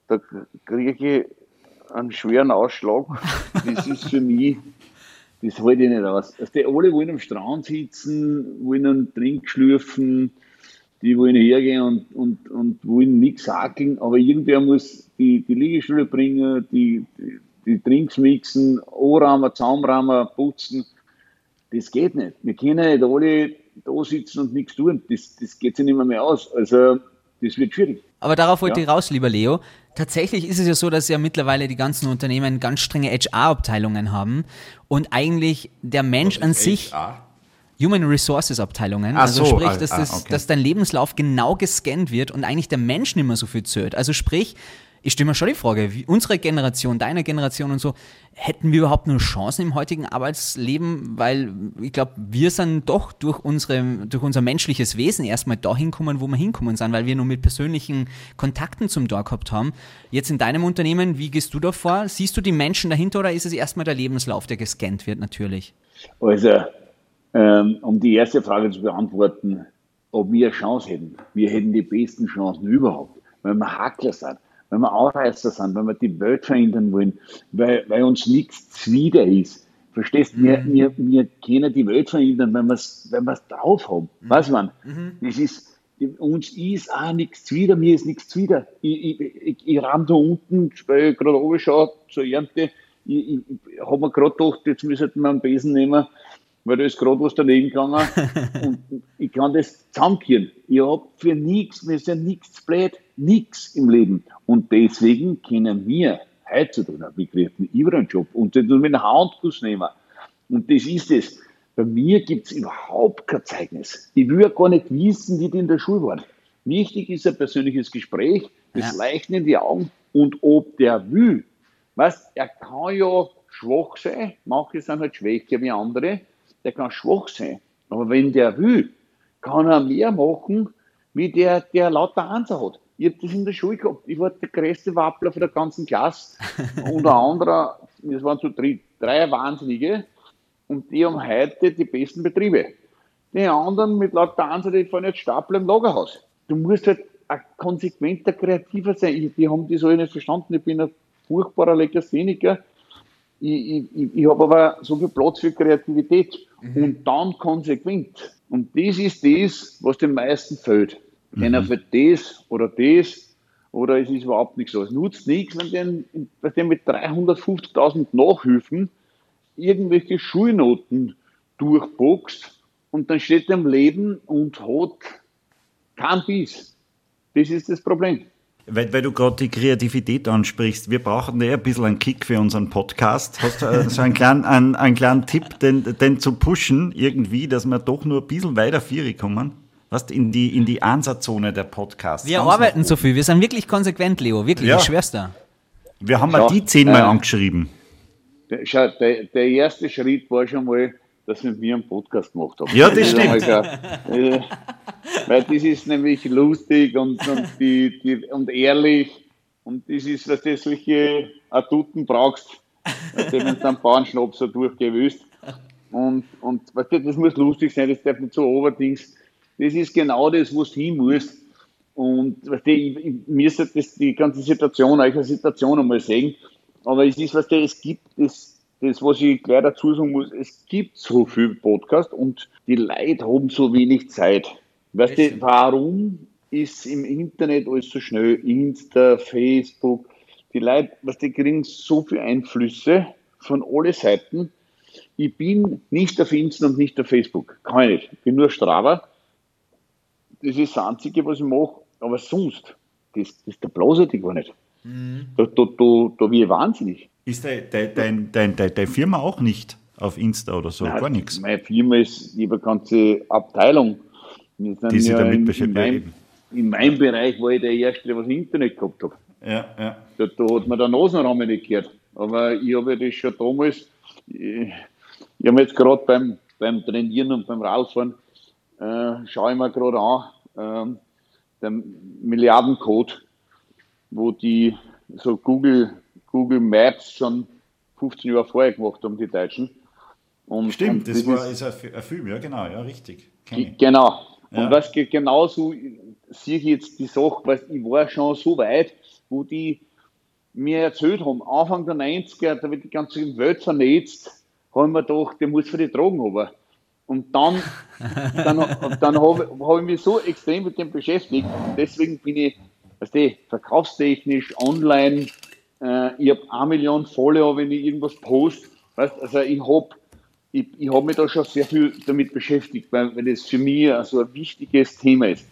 da kriege ich einen schweren Ausschlag. Das ist für mich, das halte ich nicht aus. Also die alle wollen am Strand sitzen, wollen einen Trink schlürfen, die wollen hergehen und, und, und wollen nichts hakeln, aber irgendwer muss die, die Liegestühle bringen, die, die, die Trinks mixen, Ohrrahmen, Zaumrahmen putzen. Das geht nicht. Wir können nicht alle da sitzen und nichts tun. Das, das geht sich nicht mehr, mehr aus. Also, das wird schwierig. Aber darauf wollte ja. ich raus, lieber Leo. Tatsächlich ist es ja so, dass ja mittlerweile die ganzen Unternehmen ganz strenge HR-Abteilungen haben und eigentlich der Mensch an sich. HR? Human Resources Abteilungen. Ach also so, sprich, ah, dass, ah, das, okay. dass dein Lebenslauf genau gescannt wird und eigentlich der Mensch nicht mehr so viel zählt. Also sprich, ich stelle mir schon die Frage, wie unsere Generation, deine Generation und so, hätten wir überhaupt nur Chancen im heutigen Arbeitsleben? Weil ich glaube, wir sind doch durch, unsere, durch unser menschliches Wesen erstmal dahin kommen, wo wir hinkommen sind, weil wir nur mit persönlichen Kontakten zum Tor gehabt haben. Jetzt in deinem Unternehmen, wie gehst du da vor? Siehst du die Menschen dahinter oder ist es erstmal der Lebenslauf, der gescannt wird natürlich? Also, ähm, um die erste Frage zu beantworten, ob wir Chance hätten. Wir hätten die besten Chancen überhaupt, wenn wir Hackler sind, wenn wir Ausreißer sind, wenn wir die Welt verändern wollen, weil, weil uns nichts zuwider ist. Verstehst du? Wir, wir, wir können die Welt verändern, wenn wir es wenn wir's drauf haben. Weißt du, man? Das ist, uns ist auch nichts zuwider, mir ist nichts zuwider. Ich, ich, ich, ich rahm da unten, weil ich gerade oben schaue zur Ernte, ich, ich, ich habe mir gerade gedacht, jetzt müssen wir einen Besen nehmen, weil da ist gerade was daneben gegangen [laughs] und ich kann das zusammenkehren. Ich habe für nichts, mir ist ja nichts blöd, nichts im Leben. Und deswegen können wir heutzutage, wir kriegen überall einen Job und den mit einem Handkuss nehmen. Und das ist es. Bei mir gibt es überhaupt kein Zeugnis. Ich will ja gar nicht wissen, wie die in der Schule waren. Wichtig ist ein persönliches Gespräch, das Ja. Leichten in die Augen und ob der will. Weißt, er kann ja schwach sein, manche sind halt schwächer wie andere, der kann schwach sein. Aber wenn der will, kann er mehr machen, wie der, der lauter Einser hat. Ich habe das in der Schule gehabt. Ich war der größte Wappler von der ganzen Klasse. Unter anderem, das waren so drei, drei Wahnsinnige, und die haben heute die besten Betriebe. Die anderen mit lauter Einser, die fahren jetzt Stapel im Lagerhaus. Du musst halt ein konsequenter Kreativer sein. Die haben das alle nicht verstanden. Ich bin ein furchtbarer Legastheniker. Ich, ich, ich, habe aber so viel Platz für Kreativität und dann konsequent. Und das ist das, was den meisten fehlt. Einer für das oder das oder es ist überhaupt nichts so. Es nutzt nichts, wenn den, wenn der mit 350.000 Nachhilfen irgendwelche Schulnoten durchboxt und dann steht er im Leben und hat kein Biss. Das ist das Problem. Weil, weil du gerade die Kreativität ansprichst, wir brauchen ja ein bisschen einen Kick für unseren Podcast. Hast du äh, so einen kleinen, einen, einen kleinen Tipp, den, den zu pushen, irgendwie, dass wir doch nur ein bisschen weiter Viere kommen? Was in die, in die Einsatzzone der Podcasts. Wir Ganz arbeiten so viel, wir sind wirklich konsequent, Leo, wirklich, Ja. ich schwör's da. Wir haben Ja, mal die zehnmal äh, angeschrieben. Der, schau, der, der erste Schritt war schon mal, dass wir mir einen Podcast gemacht haben. Ja, das ist stimmt. klar. Äh, Weil das ist nämlich lustig und, und, die, die, und ehrlich. Und das ist, dass du solche Atuten brauchst, dass du mit einem Bauernschnaps so durchgewüsst. Und, und weißt du, das muss lustig sein, das darf nicht so oberdings. Das ist genau das, wo du hin musst. Und weißt du, ich, ich, mir ist das die ganze Situation, eine Situation einmal sehen. Aber es ist, was der, es gibt das, das, was ich gleich dazu sagen muss, es gibt so viel Podcast und die Leute haben so wenig Zeit. Weißt du, warum ist im Internet alles so schnell? Insta, Facebook, die Leute, was die kriegen so viele Einflüsse von alle Seiten. Ich bin nicht auf Insta und nicht auf Facebook. Kann ich nicht. Ich bin nur Strava. Das ist das Einzige, was ich mache. Aber sonst, das, das der blase ich gar nicht. Da, da, da, da bin ich wahnsinnig. Ist de, de, dein, dein, dein, deine Firma auch nicht auf Insta oder so? Nein, Gar nichts. Meine Firma ist, habe eine ganze Abteilung. Wir sind Die sich damit in, in, meinem, in meinem Bereich war ich der Erste, was Internet gehabt hat. Ja, ja. Da, da hat mir der Nasenrahmen nicht gehört. Aber ich habe ja das schon damals, ich, ich habe jetzt gerade beim, beim Trainieren und beim Radfahren, äh, schaue ich mir gerade an, ähm, den Milliardencode, wo die so Google, Google Maps schon 15 Jahre vorher gemacht haben, die Deutschen. Und, Stimmt, und das, war ist- ist ein, Fi- ein Film, ja genau, ja richtig. Genau. Ja. Und was ge- genauso sehe ich jetzt die Sache, weil ich war schon so weit, wo die mir erzählt haben, Anfang der 90er, da wird die ganze Welt vernetzt, haben wir gedacht, der muss für die Drogen haben. Und dann, dann, dann habe hab ich mich so extrem mit dem beschäftigt. Deswegen bin ich, weißt du, verkaufstechnisch, online, äh, ich habe eine Million Follower, wenn ich irgendwas post. Weißt, also ich habe ich, ich habe mich da schon sehr viel damit beschäftigt, weil, weil das für mich also ein wichtiges Thema ist.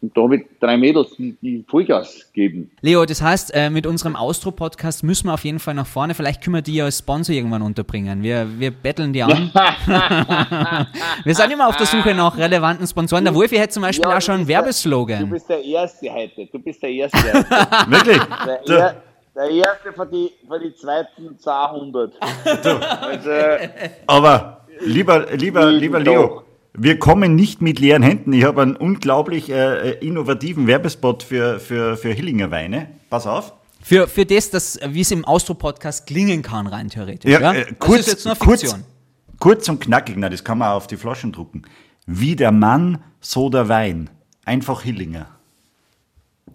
Und da habe ich drei Mädels, die, die Vollgas geben. Leo, das heißt, äh, mit unserem Austro-Podcast müssen wir auf jeden Fall nach vorne. Vielleicht können wir die ja als Sponsor irgendwann unterbringen. Wir, wir betteln die an. [laughs] wir sind immer auf der Suche nach relevanten Sponsoren. Der Wolfi hätte zum Beispiel Ja, auch schon einen der- Werbeslogan. Du bist der Erste heute. Du bist der Erste heute. [laughs] Wirklich? Der, er, der Erste von die, von die zweiten 200. Also, Aber lieber, lieber, lieber Leo. Wir kommen nicht mit leeren Händen. Ich habe einen unglaublich äh, innovativen Werbespot für, für, für Hillinger Weine. Pass auf. Für, für das, das wie es im Austro-Podcast klingen kann, rein theoretisch. Ja, äh, das kurz, ist jetzt nur kurz, Fiktion. kurz und knackig, na, das kann man auch auf die Flaschen drucken. Wie der Mann, so der Wein. Einfach Hillinger.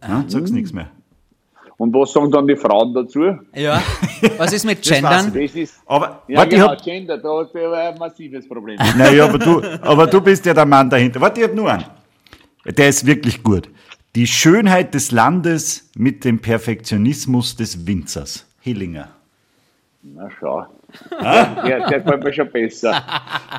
Ja, sag's Ah. nichts mehr. Und was sagen dann die Frauen dazu? Ja. [laughs] Was ist mit. Gendern? Das ist, Aber, ja, warte, genau, ich hab, Gender, da hast du aber ein massives Problem. [laughs] naja, aber du, aber du bist ja der Mann dahinter. Warte, ich hab nur einen. Der ist wirklich gut. Die Schönheit des Landes mit dem Perfektionismus des Winzers. Hillinger. Na schau. Der, der gefällt mir schon besser.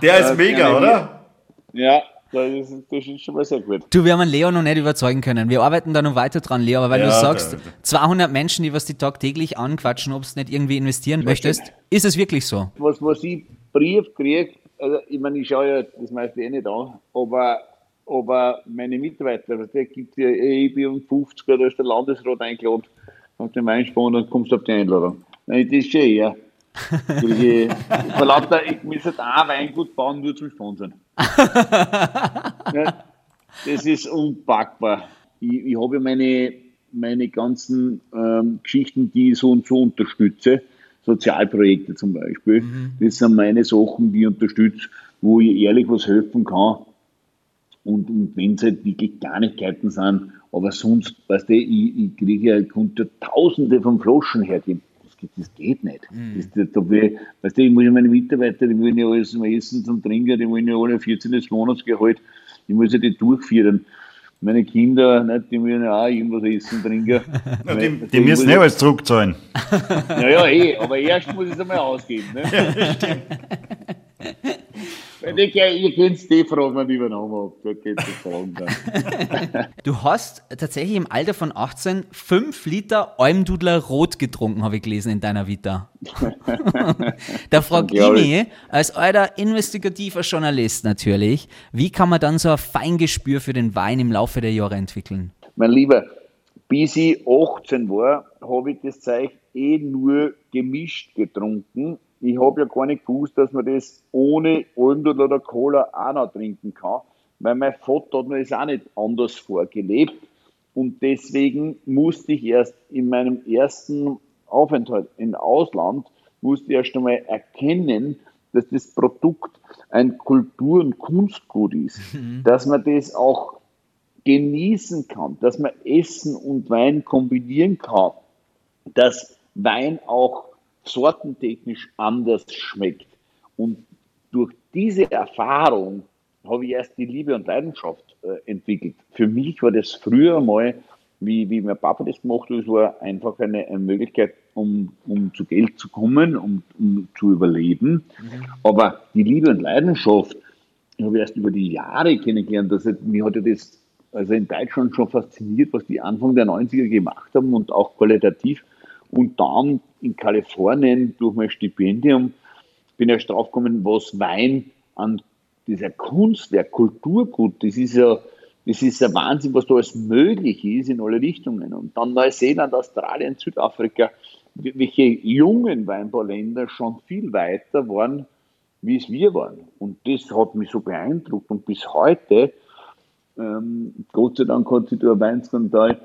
Der ist mega, oder? Ja, das ist, das ist schon mal sehr gut. Du, wir haben Leo noch nicht überzeugen können. Wir arbeiten da noch weiter dran, Leo. Aber weil Ja, du sagst, da- 200 Menschen, die was die tagtäglich anquatschen, ob du nicht irgendwie investieren möchtest, ist es wirklich so? Was, was ich Brief kriege, also ich meine, ich schaue ja das meiste eh nicht an, aber, aber meine Mitarbeiter, der gibt ja, eh, ich bin um 50, da ist der Landesrat eingeladen auf den Weinspann, dann kommst du auf die Einladung. Nein, das ist schon eher. Ich, vor lauter, ich muss halt auch ein Weingut bauen, nur zum Sponsern. [laughs] ja, das ist unpackbar. Ich, ich habe ja meine, meine ganzen ähm, Geschichten, die ich so und so unterstütze, Sozialprojekte zum Beispiel, das sind meine Sachen, die ich unterstütze, wo ich ehrlich was helfen kann. Und, und wenn es halt wirklich Kleinigkeiten sind, aber sonst, weißt du, ich, ich kriege ja, ich konnte tausende von Flaschen hergeben. Das geht, das geht nicht. Das, da will, weißt du, ich muss ja meine Mitarbeiter, die wollen ja alles zum Essen, zum Trinken, die wollen ja alle 14. Monatsgehalt. Ich muss ja die durchführen. Meine Kinder, nicht, die müssen ja auch irgendwas essen, trinken. [laughs] Ja, die, die müssen eh alles zurückzahlen. Naja, eh, aber erst muss ich es einmal ausgeben. Ne? [laughs] Weil [laughs] ich, ihr könnt die Fragen, wenn ich übernommen habe. Geht es Fragen. [laughs] Du hast tatsächlich im Alter von 18 5 Liter Almdudler Rot getrunken, habe ich gelesen in deiner Vita. [laughs] da frag ich Ja, mich, als alter investigativer Journalist natürlich, wie kann man dann so ein Feingespür für den Wein im Laufe der Jahre entwickeln? Mein Lieber, bis ich 18 war, habe ich das Zeug eh nur gemischt getrunken. Ich habe ja gar nicht gewusst, dass man das ohne Almdudel oder Cola auch noch trinken kann, weil mein Vater hat mir das auch nicht anders vorgelebt. Und deswegen musste ich erst in meinem ersten Aufenthalt im Ausland, musste ich erst einmal erkennen, dass das Produkt ein Kultur- und Kunstgut ist, [laughs] dass man das auch genießen kann, dass man Essen und Wein kombinieren kann, dass Wein auch sortentechnisch anders schmeckt. Und durch diese Erfahrung habe ich erst die Liebe und Leidenschaft äh, entwickelt. Für mich war das früher mal, wie, wie mein Papa das gemacht hat, es war einfach eine, eine Möglichkeit, um, um zu Geld zu kommen, um, um zu überleben. Aber die Liebe und Leidenschaft habe ich erst über die Jahre kennengelernt. Also, mich hat ja das also in Deutschland schon fasziniert, was die Anfang der 90er gemacht haben und auch qualitativ. Und dann in Kalifornien durch mein Stipendium bin ich draufgekommen, was Wein an dieser Kunstwerk, Kulturgut, das ist ja, das ist ja Wahnsinn, was da alles möglich ist in alle Richtungen. Und dann Neuseeland, Australien, Südafrika, welche jungen Weinbauländer schon viel weiter waren, wie es wir waren. Und das hat mich so beeindruckt. Und bis heute, ähm, Gott sei Dank hat sich der Weinskandal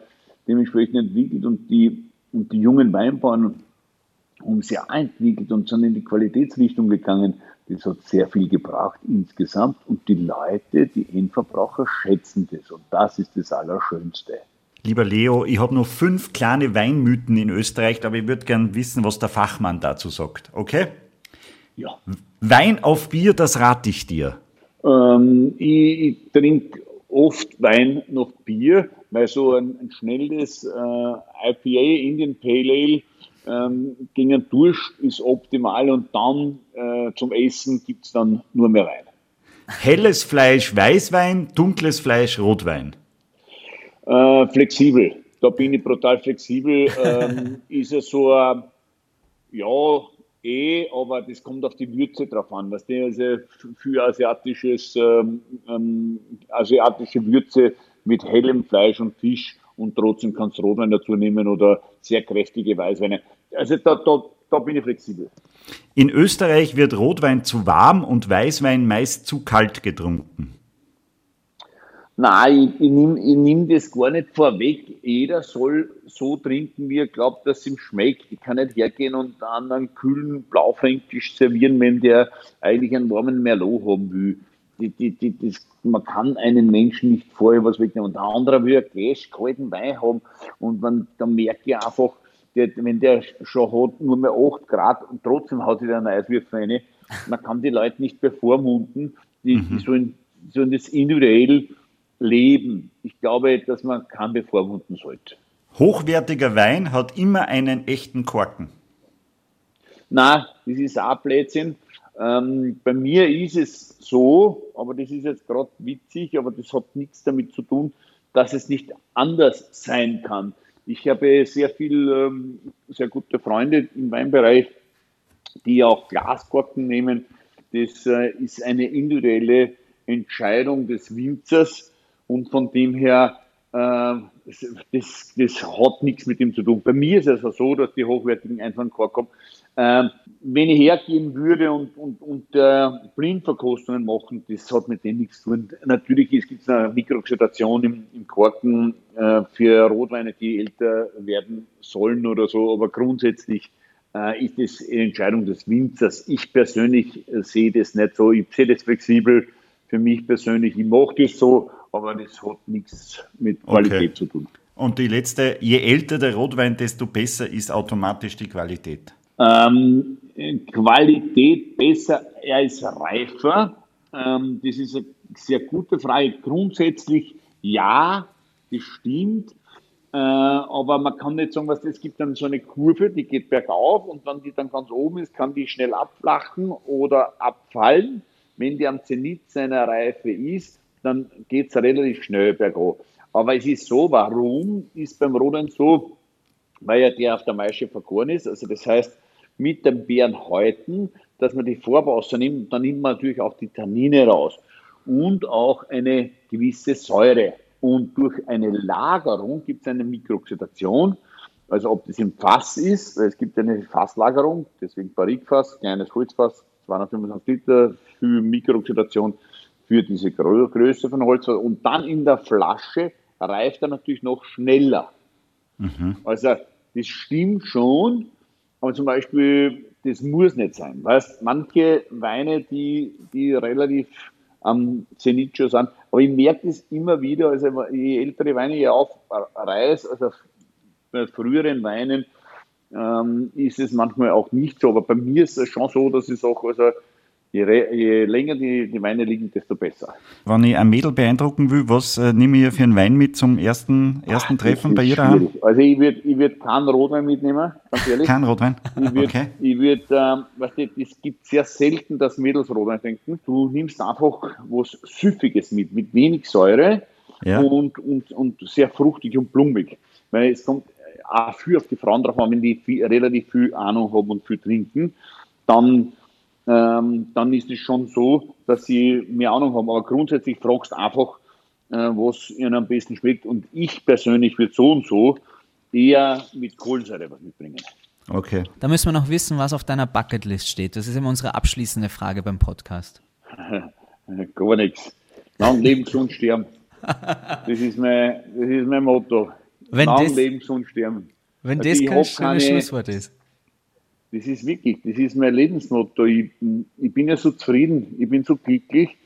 dementsprechend entwickelt und die, und die jungen Weinbauern haben sich entwickelt und sind in die Qualitätsrichtung gegangen. Das hat sehr viel gebracht insgesamt und die Leute, die Endverbraucher schätzen das und das ist das Allerschönste. Lieber Leo, ich habe noch fünf kleine Weinmythen in Österreich, aber ich würde gern wissen, was der Fachmann dazu sagt. Okay? Ja. Wein auf Bier, das rate ich dir. Ähm, ich, ich trinke oft Wein nach Bier, weil so ein, ein schnelles äh, IPA, Indian Pale Ale, ähm, gegen einen Durst ist optimal und dann äh, zum Essen gibt es dann nur mehr Wein. Helles Fleisch, Weißwein, dunkles Fleisch, Rotwein. Äh, flexibel. Da bin ich brutal flexibel. [laughs] ähm, ist es so, ein, ja, eh, aber das kommt auf die Würze drauf an. Was der also für asiatisches, ähm, ähm, asiatische Würze mit hellem Fleisch und Fisch und trotzdem kannst du Rotwein dazu nehmen oder sehr kräftige Weißweine. Also da, da, da bin ich flexibel. In Österreich wird Rotwein zu warm und Weißwein meist zu kalt getrunken. Nein, ich, ich nehme nehm das gar nicht vorweg. Jeder soll so trinken, wie er glaubt, dass es ihm schmeckt. Ich kann nicht hergehen und dann einen kühlen Blaufränkisch servieren, wenn der eigentlich einen warmen Merlot haben will. Die, die, die, das, man kann einen Menschen nicht vorher was wegnehmen. Und der andere will ein Glas kalten Wein haben. Und man, dann merke ich einfach, der, wenn der schon hat, nur mehr 8 Grad und trotzdem hat sich der einen Eiswürfel rein. Man kann die Leute nicht bevormunden. Die, mhm. die sollen, sollen das individuell leben. Ich glaube, dass man kann bevormunden sollte. Hochwertiger Wein hat immer einen echten Korken. Na, das ist auch Blödsinn. Ähm, bei mir ist es so, aber das ist jetzt gerade witzig, aber das hat nichts damit zu tun, dass es nicht anders sein kann. Ich habe sehr viel, ähm, sehr gute Freunde im Weinbereich, die auch Glaskorken nehmen. Das äh, ist eine individuelle Entscheidung des Winzers und von dem her, äh, das, das hat nichts mit dem zu tun. Bei mir ist es also so, dass die hochwertigen einfach in Kork kommen. Äh, wenn ich hergehen würde und, und, und äh, Blindverkostungen machen, das hat mit dem nichts zu tun. Natürlich gibt es eine Mikrooxidation im, im Korken äh, für Rotweine, die älter werden sollen oder so, aber grundsätzlich äh, ist das eine Entscheidung des Winzers. Ich persönlich äh, sehe das nicht so. Ich sehe das flexibel für mich persönlich. Ich mache das so aber das hat nichts mit Qualität okay. zu tun. Und die letzte, je älter der Rotwein, desto besser ist automatisch die Qualität. Ähm, Qualität besser, er ist reifer. Ähm, das ist eine sehr gute Frage. Grundsätzlich ja, das stimmt. Äh, aber man kann nicht sagen, was es gibt dann so eine Kurve, die geht bergauf und wenn die dann ganz oben ist, kann die schnell abflachen oder abfallen. Wenn die am Zenit seiner Reife ist, dann geht es relativ schnell bergauf. Aber es ist so, warum ist beim Rudern so? Weil ja der auf der Maische vergoren ist. Also das heißt, mit dem Bärenhäuten, dass man die Farbe rausnimmt, dann nimmt man natürlich auch die Tannine raus und auch eine gewisse Säure. Und durch eine Lagerung gibt es eine Mikrooxidation. Also ob das im Fass ist, es gibt eine Fasslagerung, deswegen Barrikfass, kleines Holzfass, 225 Liter, für Mikrooxidation für diese Größe von Holz. Und dann in der Flasche reift er natürlich noch schneller. Mhm. Also das stimmt schon, aber zum Beispiel, das muss nicht sein. Weißt, manche Weine, die, die relativ am Zenit schon sind, aber ich merke das immer wieder, also je ältere Weine ich aufreiße, also bei früheren Weinen, ähm, ist es manchmal auch nicht so. Aber bei mir ist es schon so, dass ich sage, also Je, je, länger die, die Weine liegen, desto besser. Wenn ich ein Mädel beeindrucken will, was äh, nehme ich für einen Wein mit zum ersten, ersten Ach, Treffen bei ihr daheim? Also ich würde ich würd keinen Rotwein mitnehmen, ganz ehrlich. Kein Rotwein? Ich würde, okay. ich würd, ähm, weißt du, es gibt sehr selten, dass Mädels Rotwein trinken. Du nimmst einfach was Süffiges mit, mit wenig Säure ja. und, und, und sehr fruchtig und blumig. Weil es kommt auch viel auf die Frauen drauf an, wenn die viel, relativ viel Ahnung haben und viel trinken, dann ähm, dann ist es schon so, dass sie mehr Ahnung haben. Aber grundsätzlich fragst du einfach, äh, was ihnen am besten schmeckt. Und ich persönlich würde so und so eher mit Kohlensäure was mitbringen. Okay. Da müssen wir noch wissen, was auf deiner Bucketlist steht. Das ist immer unsere abschließende Frage beim Podcast. [laughs] Gar nichts. Lang leben, gesund sterben. [laughs] Das ist mein, das ist mein Motto. Wenn Lang das, leben, gesund sterben. Wenn also das kein schönes Schlusswort ist. Das ist wirklich, das ist mein Lebensmotto. Ich, ich bin ja so zufrieden, ich bin so glücklich.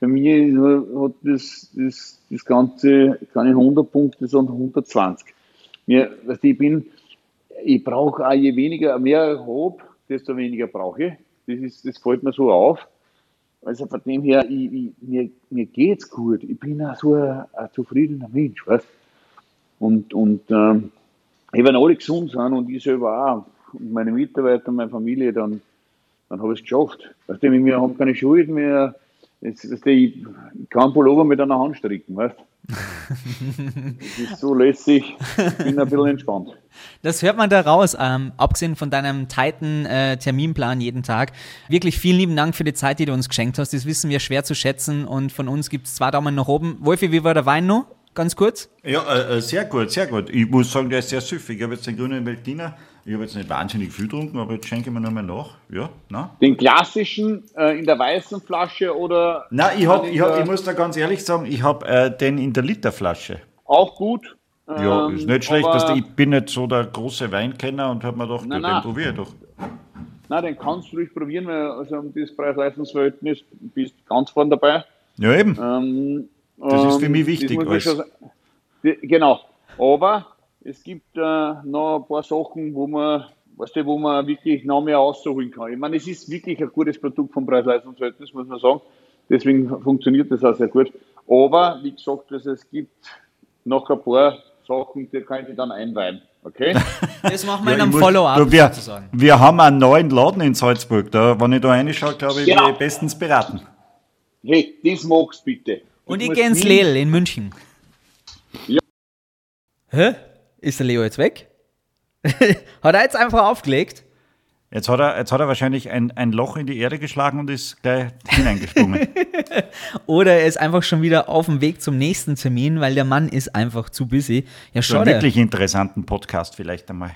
Bei mir hat das, das, das Ganze keine 100 Punkte, sondern 120. Mir, also ich bin, ich brauche auch je weniger, mehr habe, desto weniger brauche ich. Das, ist, das fällt mir so auf. Also von dem her, ich, ich, mir, mir geht's gut. Ich bin auch so ein, ein zufriedener Mensch, weißt Und, und ähm, wenn alle gesund sind und ich selber auch, und meine Mitarbeiter meine Familie, dann, dann habe ich es geschafft. Weißt du, wir haben keine Schulden mehr. Jetzt, du, ich kann Pullover mit einer Hand stricken, weißt [laughs] das ist so lässig. Ich bin ein bisschen entspannt. Das hört man da raus, ähm, abgesehen von deinem tighten äh, Terminplan jeden Tag. Wirklich vielen lieben Dank für die Zeit, die du uns geschenkt hast. Das wissen wir schwer zu schätzen und von uns gibt es zwei Daumen nach oben. Wolfi, wie war der Wein noch? Ganz kurz? Ja, äh, äh, sehr gut, sehr gut. Ich muss sagen, der ist sehr süffig. Ich habe jetzt den grünen Veltliner. Ich habe jetzt nicht wahnsinnig viel getrunken, aber jetzt schenke ich mir nochmal nach. Ja, na? Den klassischen äh, in der weißen Flasche oder. Nein, ich, hab, ich, hab, ich muss da ganz ehrlich sagen, ich habe äh, den in der Literflasche. Auch gut. Ja, Ähm, ist nicht schlecht. aber- Dass ich bin nicht so der große Weinkenner und habe mir gedacht, Nein, ja, den probiere ich doch. Nein, den kannst du ruhig probieren, weil also um das Preis-Leistungs-Verhältnis bist du ganz vorne dabei. Ja, eben. Ähm, Das ist für ähm, mich wichtig. Die- Genau. Aber es gibt äh, noch ein paar Sachen, wo man, weißt du, wo man wirklich noch mehr rausholen kann. Ich meine, es ist wirklich ein gutes Produkt vom Preis-Leistungs-Verhältnis, muss man sagen. Deswegen funktioniert das auch sehr gut. Aber, wie gesagt, also es gibt noch ein paar Sachen, die kann ich dann einweihen. Okay? [laughs] Das machen wir Ja, in einem Follow-up wir, sozusagen. wir haben einen neuen Laden in Salzburg. Da, wenn ich da reinschaue, glaube ich, Ja. bin ich bestens beraten. hey, das magst bitte. Und ich gehe ins Lel in München. Ja. Hä? Ist der Leo jetzt weg? [laughs] Hat er jetzt einfach aufgelegt? Jetzt hat er, jetzt hat er wahrscheinlich ein, ein Loch in die Erde geschlagen und ist gleich hineingesprungen. [laughs] Oder er ist einfach schon wieder auf dem Weg zum nächsten Termin, weil der Mann ist einfach zu busy. Ja, schade. wirklich interessanten Podcast vielleicht einmal.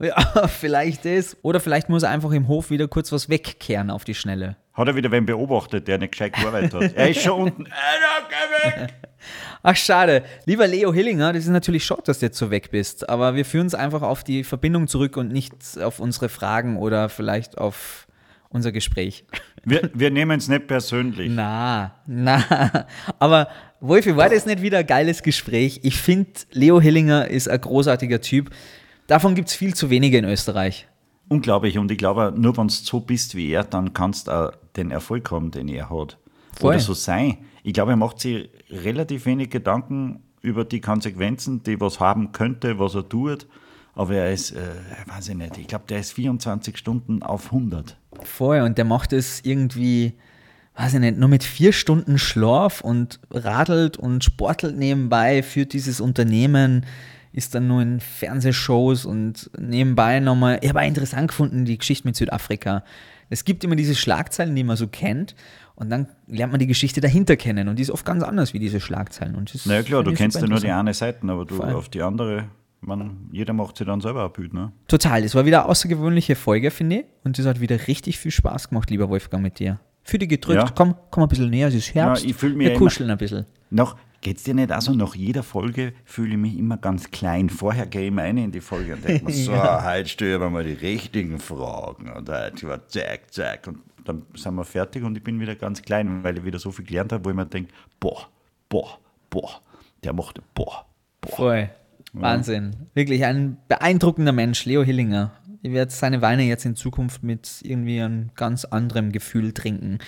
Ja, [laughs] vielleicht das. Oder vielleicht muss er einfach im Hof wieder kurz was wegkehren auf die Schnelle. Hat er wieder wen beobachtet, der nicht gescheit gearbeitet hat. Er ist schon unten. [laughs] Ach, schade. Lieber Leo Hillinger, das ist natürlich schade, dass du jetzt so weg bist. Aber wir führen es einfach auf die Verbindung zurück und nicht auf unsere Fragen oder vielleicht auf unser Gespräch. Wir, wir nehmen es nicht persönlich. Na, na. Aber Wolfi, war das nicht wieder ein geiles Gespräch? Ich finde, Leo Hillinger ist ein großartiger Typ. Davon gibt es viel zu wenige in Österreich. Unglaublich. Und ich glaube, nur wenn du so bist wie er, dann kannst du auch den Erfolg haben, den er hat. Voll. Oder so sein. Ich glaube, er macht sich relativ wenig Gedanken über die Konsequenzen, die was haben könnte, was er tut. Aber er ist, äh, weiß ich nicht, ich glaube, der ist 24 Stunden auf 100. Vorher und der macht es irgendwie, weiß ich nicht, nur mit vier Stunden Schlaf und radelt und sportelt nebenbei, führt dieses Unternehmen, ist dann nur in Fernsehshows und nebenbei nochmal, ich habe auch interessant gefunden, die Geschichte mit Südafrika. Es gibt immer diese Schlagzeilen, die man so kennt und dann lernt man die Geschichte dahinter kennen und die ist oft ganz anders wie diese Schlagzeilen. Und das Na ja, klar, du kennst ja nur die eine Seite, aber du Voll. auf die andere, man, jeder macht sich dann selber Bild. Ne? Total, das war wieder eine außergewöhnliche Folge, finde ich. Und das hat wieder richtig viel Spaß gemacht, lieber Wolfgang, mit dir. Für die gedrückt, Ja. komm, komm ein bisschen näher, es ist Herbst. Ja, ich mich Wir immer- kuscheln ein bisschen. Nach, geht's dir nicht also nach jeder Folge fühle ich mich immer ganz klein. Vorher gehe ich immer rein in die Folge und denke mir, [laughs] so, heute stelle ich aber mal die richtigen Fragen und heute war zack, zack. Und dann sind wir fertig und ich bin wieder ganz klein, weil ich wieder so viel gelernt habe, wo ich mir denke, boah, boah, boah, der macht, boah, boah. Voll. Wahnsinn. Wirklich ein beeindruckender Mensch, Leo Hillinger. Ich werde seine Weine jetzt in Zukunft mit irgendwie einem ganz anderem Gefühl trinken.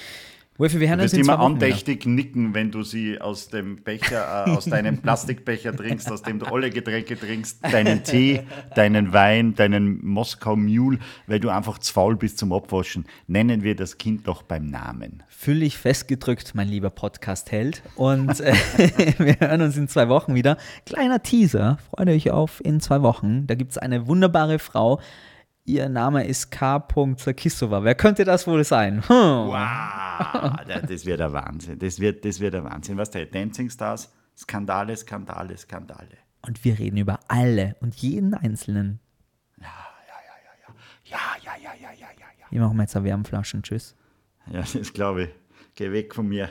Wolfi, wir hören Du uns wirst immer Wochen wieder. andächtig nicken, wenn du sie aus dem Becher, äh, aus deinem [laughs] Plastikbecher trinkst, aus dem du alle Getränke trinkst, deinen Tee, deinen Wein, deinen Moskau Mule, weil du einfach zu faul bist zum Abwaschen. Nennen wir das Kind doch beim Namen. Füllig festgedrückt, mein lieber Podcast-Held. Und äh, [laughs] wir hören uns in zwei Wochen wieder. Kleiner Teaser, freut euch auf in zwei Wochen. Da gibt es eine wunderbare Frau. Ihr Name ist K. Sarkisova. Wer könnte das wohl sein? Hm. Wow, [laughs] das wird der Wahnsinn. Das wird, das wird der Wahnsinn. Was der Dancing Stars? Skandale, Skandale, Skandale. Und wir reden über alle und jeden Einzelnen. Ja, ja, ja, ja, ja, ja, ja. Wir machen jetzt eine Wärmflaschen. Tschüss. Ja, das glaube ich. Geh weg von mir.